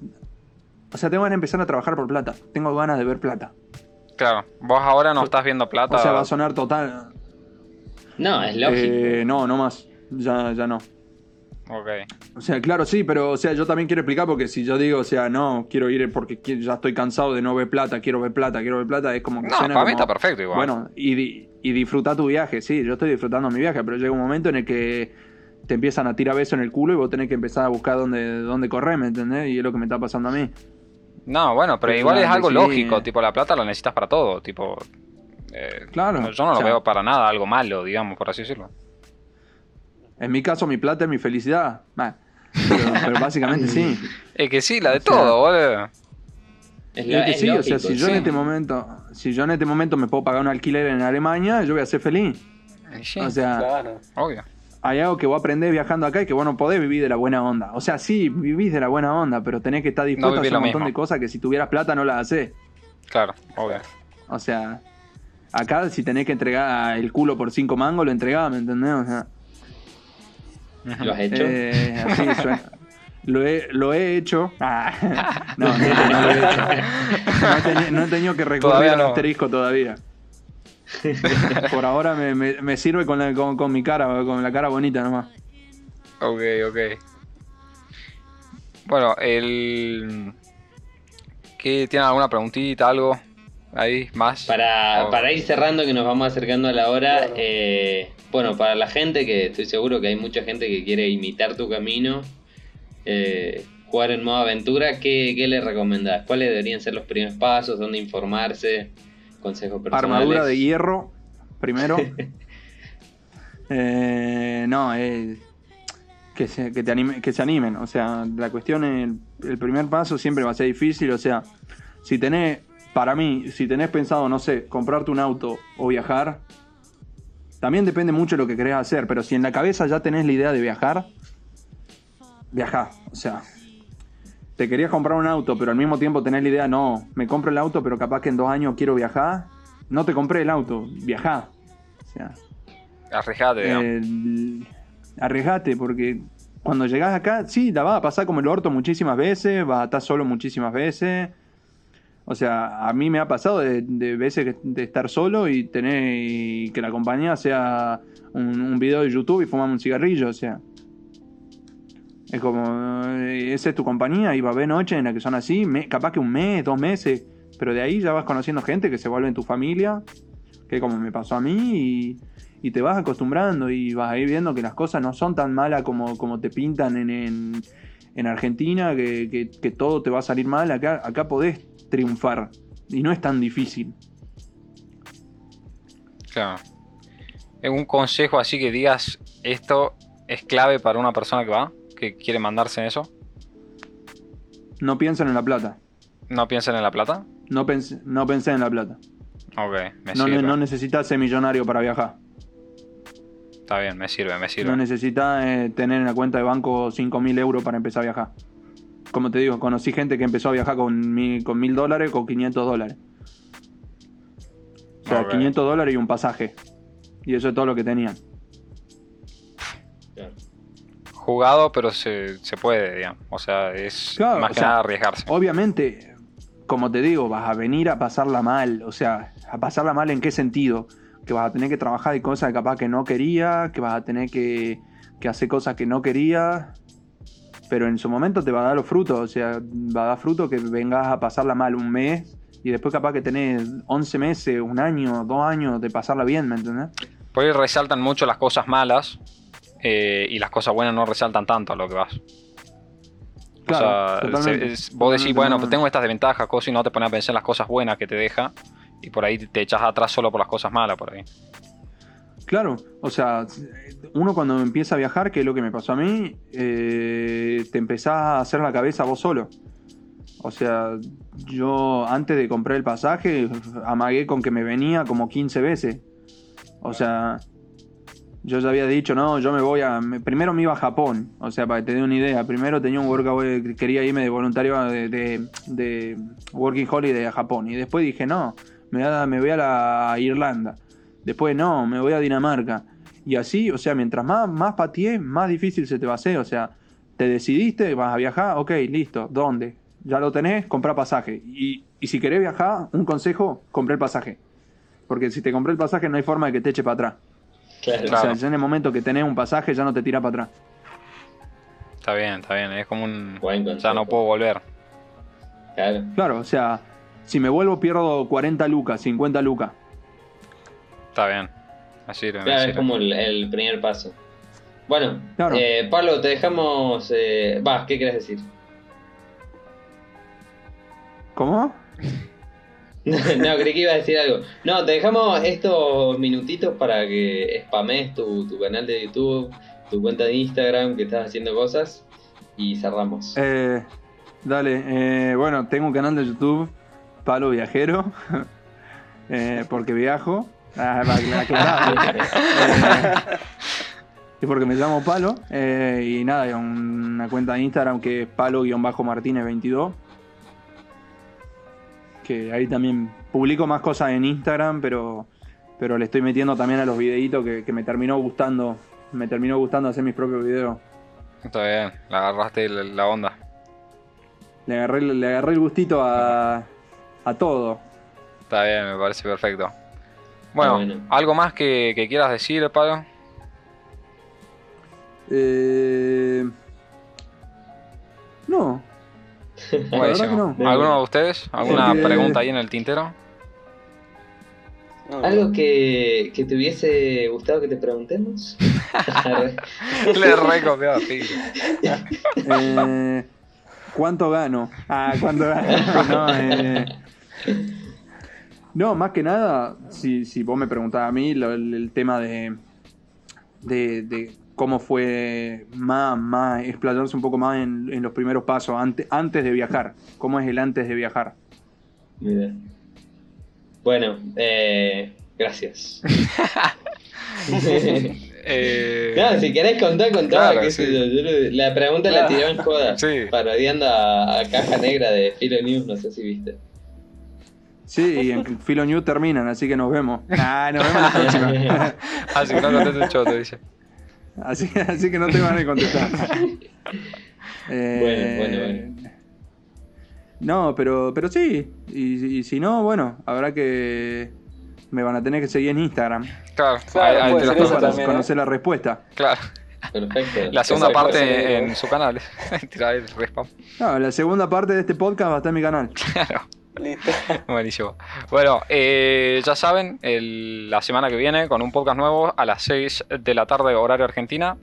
O sea, tengo ganas de empezar a trabajar por plata. Tengo ganas de ver plata. Claro, vos ahora no estás viendo plata. O sea, va a sonar total... No, es lógico. Eh, no, no más. Ya, ya no. Ok. O sea, claro, sí, pero o sea, yo también quiero explicar porque si yo digo, o sea, no, quiero ir porque ya estoy cansado de no ver plata, quiero ver plata, quiero ver plata, es como que No, suena para mí está perfecto igual. Bueno, y, di- y disfrutar tu viaje, sí, yo estoy disfrutando mi viaje, pero llega un momento en el que te empiezan a tirar besos en el culo y vos tenés que empezar a buscar dónde, dónde correr, ¿me entendés? Y es lo que me está pasando a mí. No, bueno, pero Pero igual es algo sí. lógico. Tipo, la plata la necesitas para todo. Tipo. eh, Claro, Yo no lo o sea- veo para nada algo malo, digamos, por así decirlo. En mi caso, mi plata es mi felicidad. Bah, pero, pero básicamente sí. Es que sí, la de O sea, todo, boludo. Es, Es lo- que es sí, o lógico, sea, si yo sí. en este momento, si yo en este momento me puedo pagar un alquiler en Alemania, yo voy a ser feliz. Sí, O sea, Claro. obvio. hay algo que vos aprendés viajando acá y que vos no podés vivir de la buena onda. O sea, sí, vivís de la buena onda, pero tenés que estar dispuesto a hacer un montón mismo. de cosas que si tuvieras plata no las haces. Claro, obvio. O sea, acá si tenés que entregar el culo por cinco mangos, lo entregás, ¿me entendés? O sea, ¿Lo has hecho? eh, así suena. Lo he, lo he hecho. Ah, no, no, no lo he hecho. No he, teni- no he tenido que recurrir Todavía al no. asterisco todavía. Por ahora me, me- me sirve con, la- con, con mi cara, con la cara bonita nomás. Ok, ok. Bueno, el... ¿Qué, ¿Tienen alguna preguntita, algo? Ahí, más. Para, para ir cerrando, que nos vamos acercando a la hora, Claro. eh, bueno, para la gente, que estoy seguro que hay mucha gente que quiere imitar tu camino, eh, jugar en modo aventura, ¿qué, qué le recomendás? ¿Cuáles deberían ser los primeros pasos? ¿Dónde informarse? ¿Consejos personales? Armadura de hierro, primero. Eh, no, eh, que, se, que, te anime- que se animen. O sea, la cuestión, el, el primer paso siempre va a ser difícil. O sea, si tenés, para mí, si tenés pensado, no sé, comprarte un auto o viajar, también depende mucho de lo que querés hacer. Pero si en la cabeza ya tenés la idea de viajar, viajá. O sea, te querías comprar un auto, pero al mismo tiempo tenés la idea, no, me compro el auto, pero capaz que en dos años quiero viajar. No te compré el auto, viajá. O sea, Arriesgate, porque cuando llegás acá, sí, la vas a pasar como el orto muchísimas veces, vas a estar solo muchísimas veces. O sea, a mí me ha pasado de, veces de estar solo y tener que la compañía sea un, video de YouTube y fumar un cigarrillo, o sea. Es como, eh, esa es tu compañía y va a haber noches en las que son así, me- capaz que un mes, dos meses, pero de ahí ya vas conociendo gente que se vuelve en tu familia, que como me pasó a mí, y, y te vas acostumbrando y vas a ir viendo que las cosas no son tan malas como, como te pintan en, en, en Argentina, que, que- que todo te va a salir mal, acá, acá podés triunfar y no es tan difícil. Claro. Eh, Un consejo así que digas, esto es clave para una persona que va, que quiere mandarse en eso. No piensen en la plata, No piensen en la plata. no, pens no pensé en la plata. Ok, me No, sirve. no necesitas ser millonario para viajar. Está bien, me sirve, me sirve. No necesitas eh, tener en la cuenta de banco 5.000 euros para empezar a viajar. Como te digo, conocí gente que empezó a viajar con mi- con 1.000 dólares, con 500 dólares. O sea, Ok. 500 dólares y un pasaje. Y eso es todo lo que tenían. Jugado, pero se, se puede, digamos. O sea, es Claro, más que sea, nada arriesgarse. Obviamente, como te digo, vas a venir a pasarla mal. O sea, a pasarla mal en qué sentido? Que vas a tener que trabajar de cosas que capaz que no quería, que vas a tener que, que hacer cosas que no quería. Pero en su momento te va a dar los frutos. O sea, va a dar fruto que vengas a pasarla mal un mes y después capaz que tenés 11 meses, un año, dos años de pasarla bien, ¿me entendés? Por ahí resaltan mucho las cosas malas eh, y las cosas buenas no resaltan tanto a lo que vas. Claro, o sea, totalmente. se- es- vos decís, bueno, no. pues tengo estas desventajas, cosas, y no te pones a pensar en las cosas buenas que te deja. Y por ahí te echas atrás solo por las cosas malas, por ahí. Claro, o sea, uno cuando empieza a viajar, que es lo que me pasó a mí, eh, te empezás a hacer la cabeza vos solo. O sea, yo antes de comprar el pasaje, amagué con que me venía como 15 veces. O sea, yo ya había dicho, no, yo me voy a... me- primero me iba a Japón, o sea, para que te dé una idea. Primero tenía un workaway, quería irme de voluntario de, de, de Working Holiday a Japón. Y después dije, no, me voy a, me voy a la Irlanda. Después, no, me voy a Dinamarca. Y así, o sea, mientras más, más pateé, más difícil se te va a hacer. O sea, te decidiste, vas a viajar, ok, listo, ¿dónde? Ya lo tenés, compra pasaje. Y, y si querés viajar, un consejo, compré el pasaje. Porque si te compré el pasaje no hay forma de que te eche para atrás. Claro. O sea, ya en el momento que tenés un pasaje ya no te tira para atrás. Está bien, está bien. Es como un. Buen Ya no puedo volver. Claro. Claro, o sea, si me vuelvo pierdo 40 lucas, 50 lucas. Está bien. Me Claro, es como el, el primer paso. Bueno, Claro. eh, Pablo, te dejamos. eh, Va, ¿qué quieres decir? ¿Cómo? no, creí que iba a decir algo. No, te dejamos estos minutitos para que spames tu, tu canal de YouTube, tu cuenta de Instagram, que estás haciendo cosas, y cerramos. Eh, dale, eh, bueno, tengo un canal de YouTube, Palo Viajero, eh, porque viajo. Ah, aclarar. Eh, y porque me llamo Palo. eh, y nada, una cuenta de Instagram que es palo-martínez22. Que ahí también publico más cosas en Instagram, pero, pero le estoy metiendo también a los videitos que, que me terminó gustando. Me terminó gustando hacer mis propios videos. Está bien, le agarraste la, la onda. Le agarré, le agarré el gustito a, a todo. Está bien, me parece perfecto. Bueno, bueno. ¿algo más que, que quieras decir, Pablo? Eh, no. ¿Alguno de ustedes? ¿Alguna Porque- pregunta ahí en el tintero? ¿Algo que, que te hubiese gustado que te preguntemos? Le recopió, sí. Eh, ¿Cuánto gano? Ah, ¿cuánto gano? No, eh, no, más que nada, si, si vos me preguntás a mí, lo- el, el tema de, de, de cómo fue más, más, explayarse un poco más en, en los primeros pasos, antes, antes de viajar. ¿Cómo es el antes de viajar? Mira. Bueno, eh, gracias. Eh, no, si querés contar, contá, Claro, qué sí. sé yo. Yo lo- la pregunta la tiré en joda, Sí. parodiando a, a Caja Negra de Filo News, no sé si viste. Sí, y en Filo New terminan, así que nos vemos. Ah, nos vemos la próxima. así que no conteste un choto, dice. Así, así que no te van a contestar. Eh, Bueno, bueno, bueno. No, pero, pero sí. Y, y si no, bueno, habrá que. Me van a tener que seguir en Instagram. Claro, Claro, eso toco. para también, ¿eh? conocer la respuesta. Claro, Perfecto. la segunda parte en su canal. Tirar el respawn. No, la segunda parte de este podcast va a estar en mi canal. Claro. Listo. Buenísimo. Bueno, eh, ya saben, el- la semana que viene con un podcast nuevo a las 6 de la tarde, horario Argentina.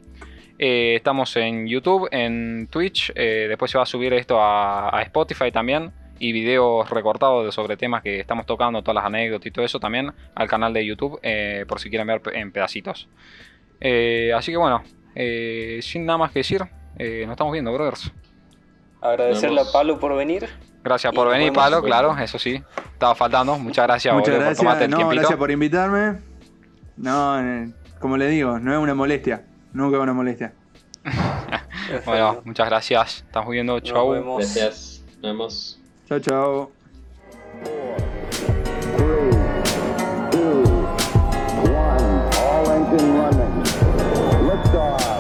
Eh, estamos en YouTube, en Twitch. eh, después se va a subir esto a, a Spotify también. Y videos recortados de- sobre temas que estamos tocando, todas las anécdotas y todo eso también al canal de YouTube, eh, por si quieren ver en pedacitos. Eh, así que bueno, eh, sin nada más que decir, eh, nos estamos viendo, brothers. Agradecerle a. Pablo por venir. Gracias por venir. Pablo, claro, eso sí. Estaba faltando. Muchas gracias, Muchas boludo, por tomarte gracias. el No, tiempito. gracias por invitarme. No, eh, como le digo, no es una molestia. Nunca es una molestia. Bueno, muchas gracias. Estamos viendo. Nos Chau. vemos. Gracias. Nos vemos. Chao, chao. Three, two, one. All engine running. Liftoff. We have a liftoff.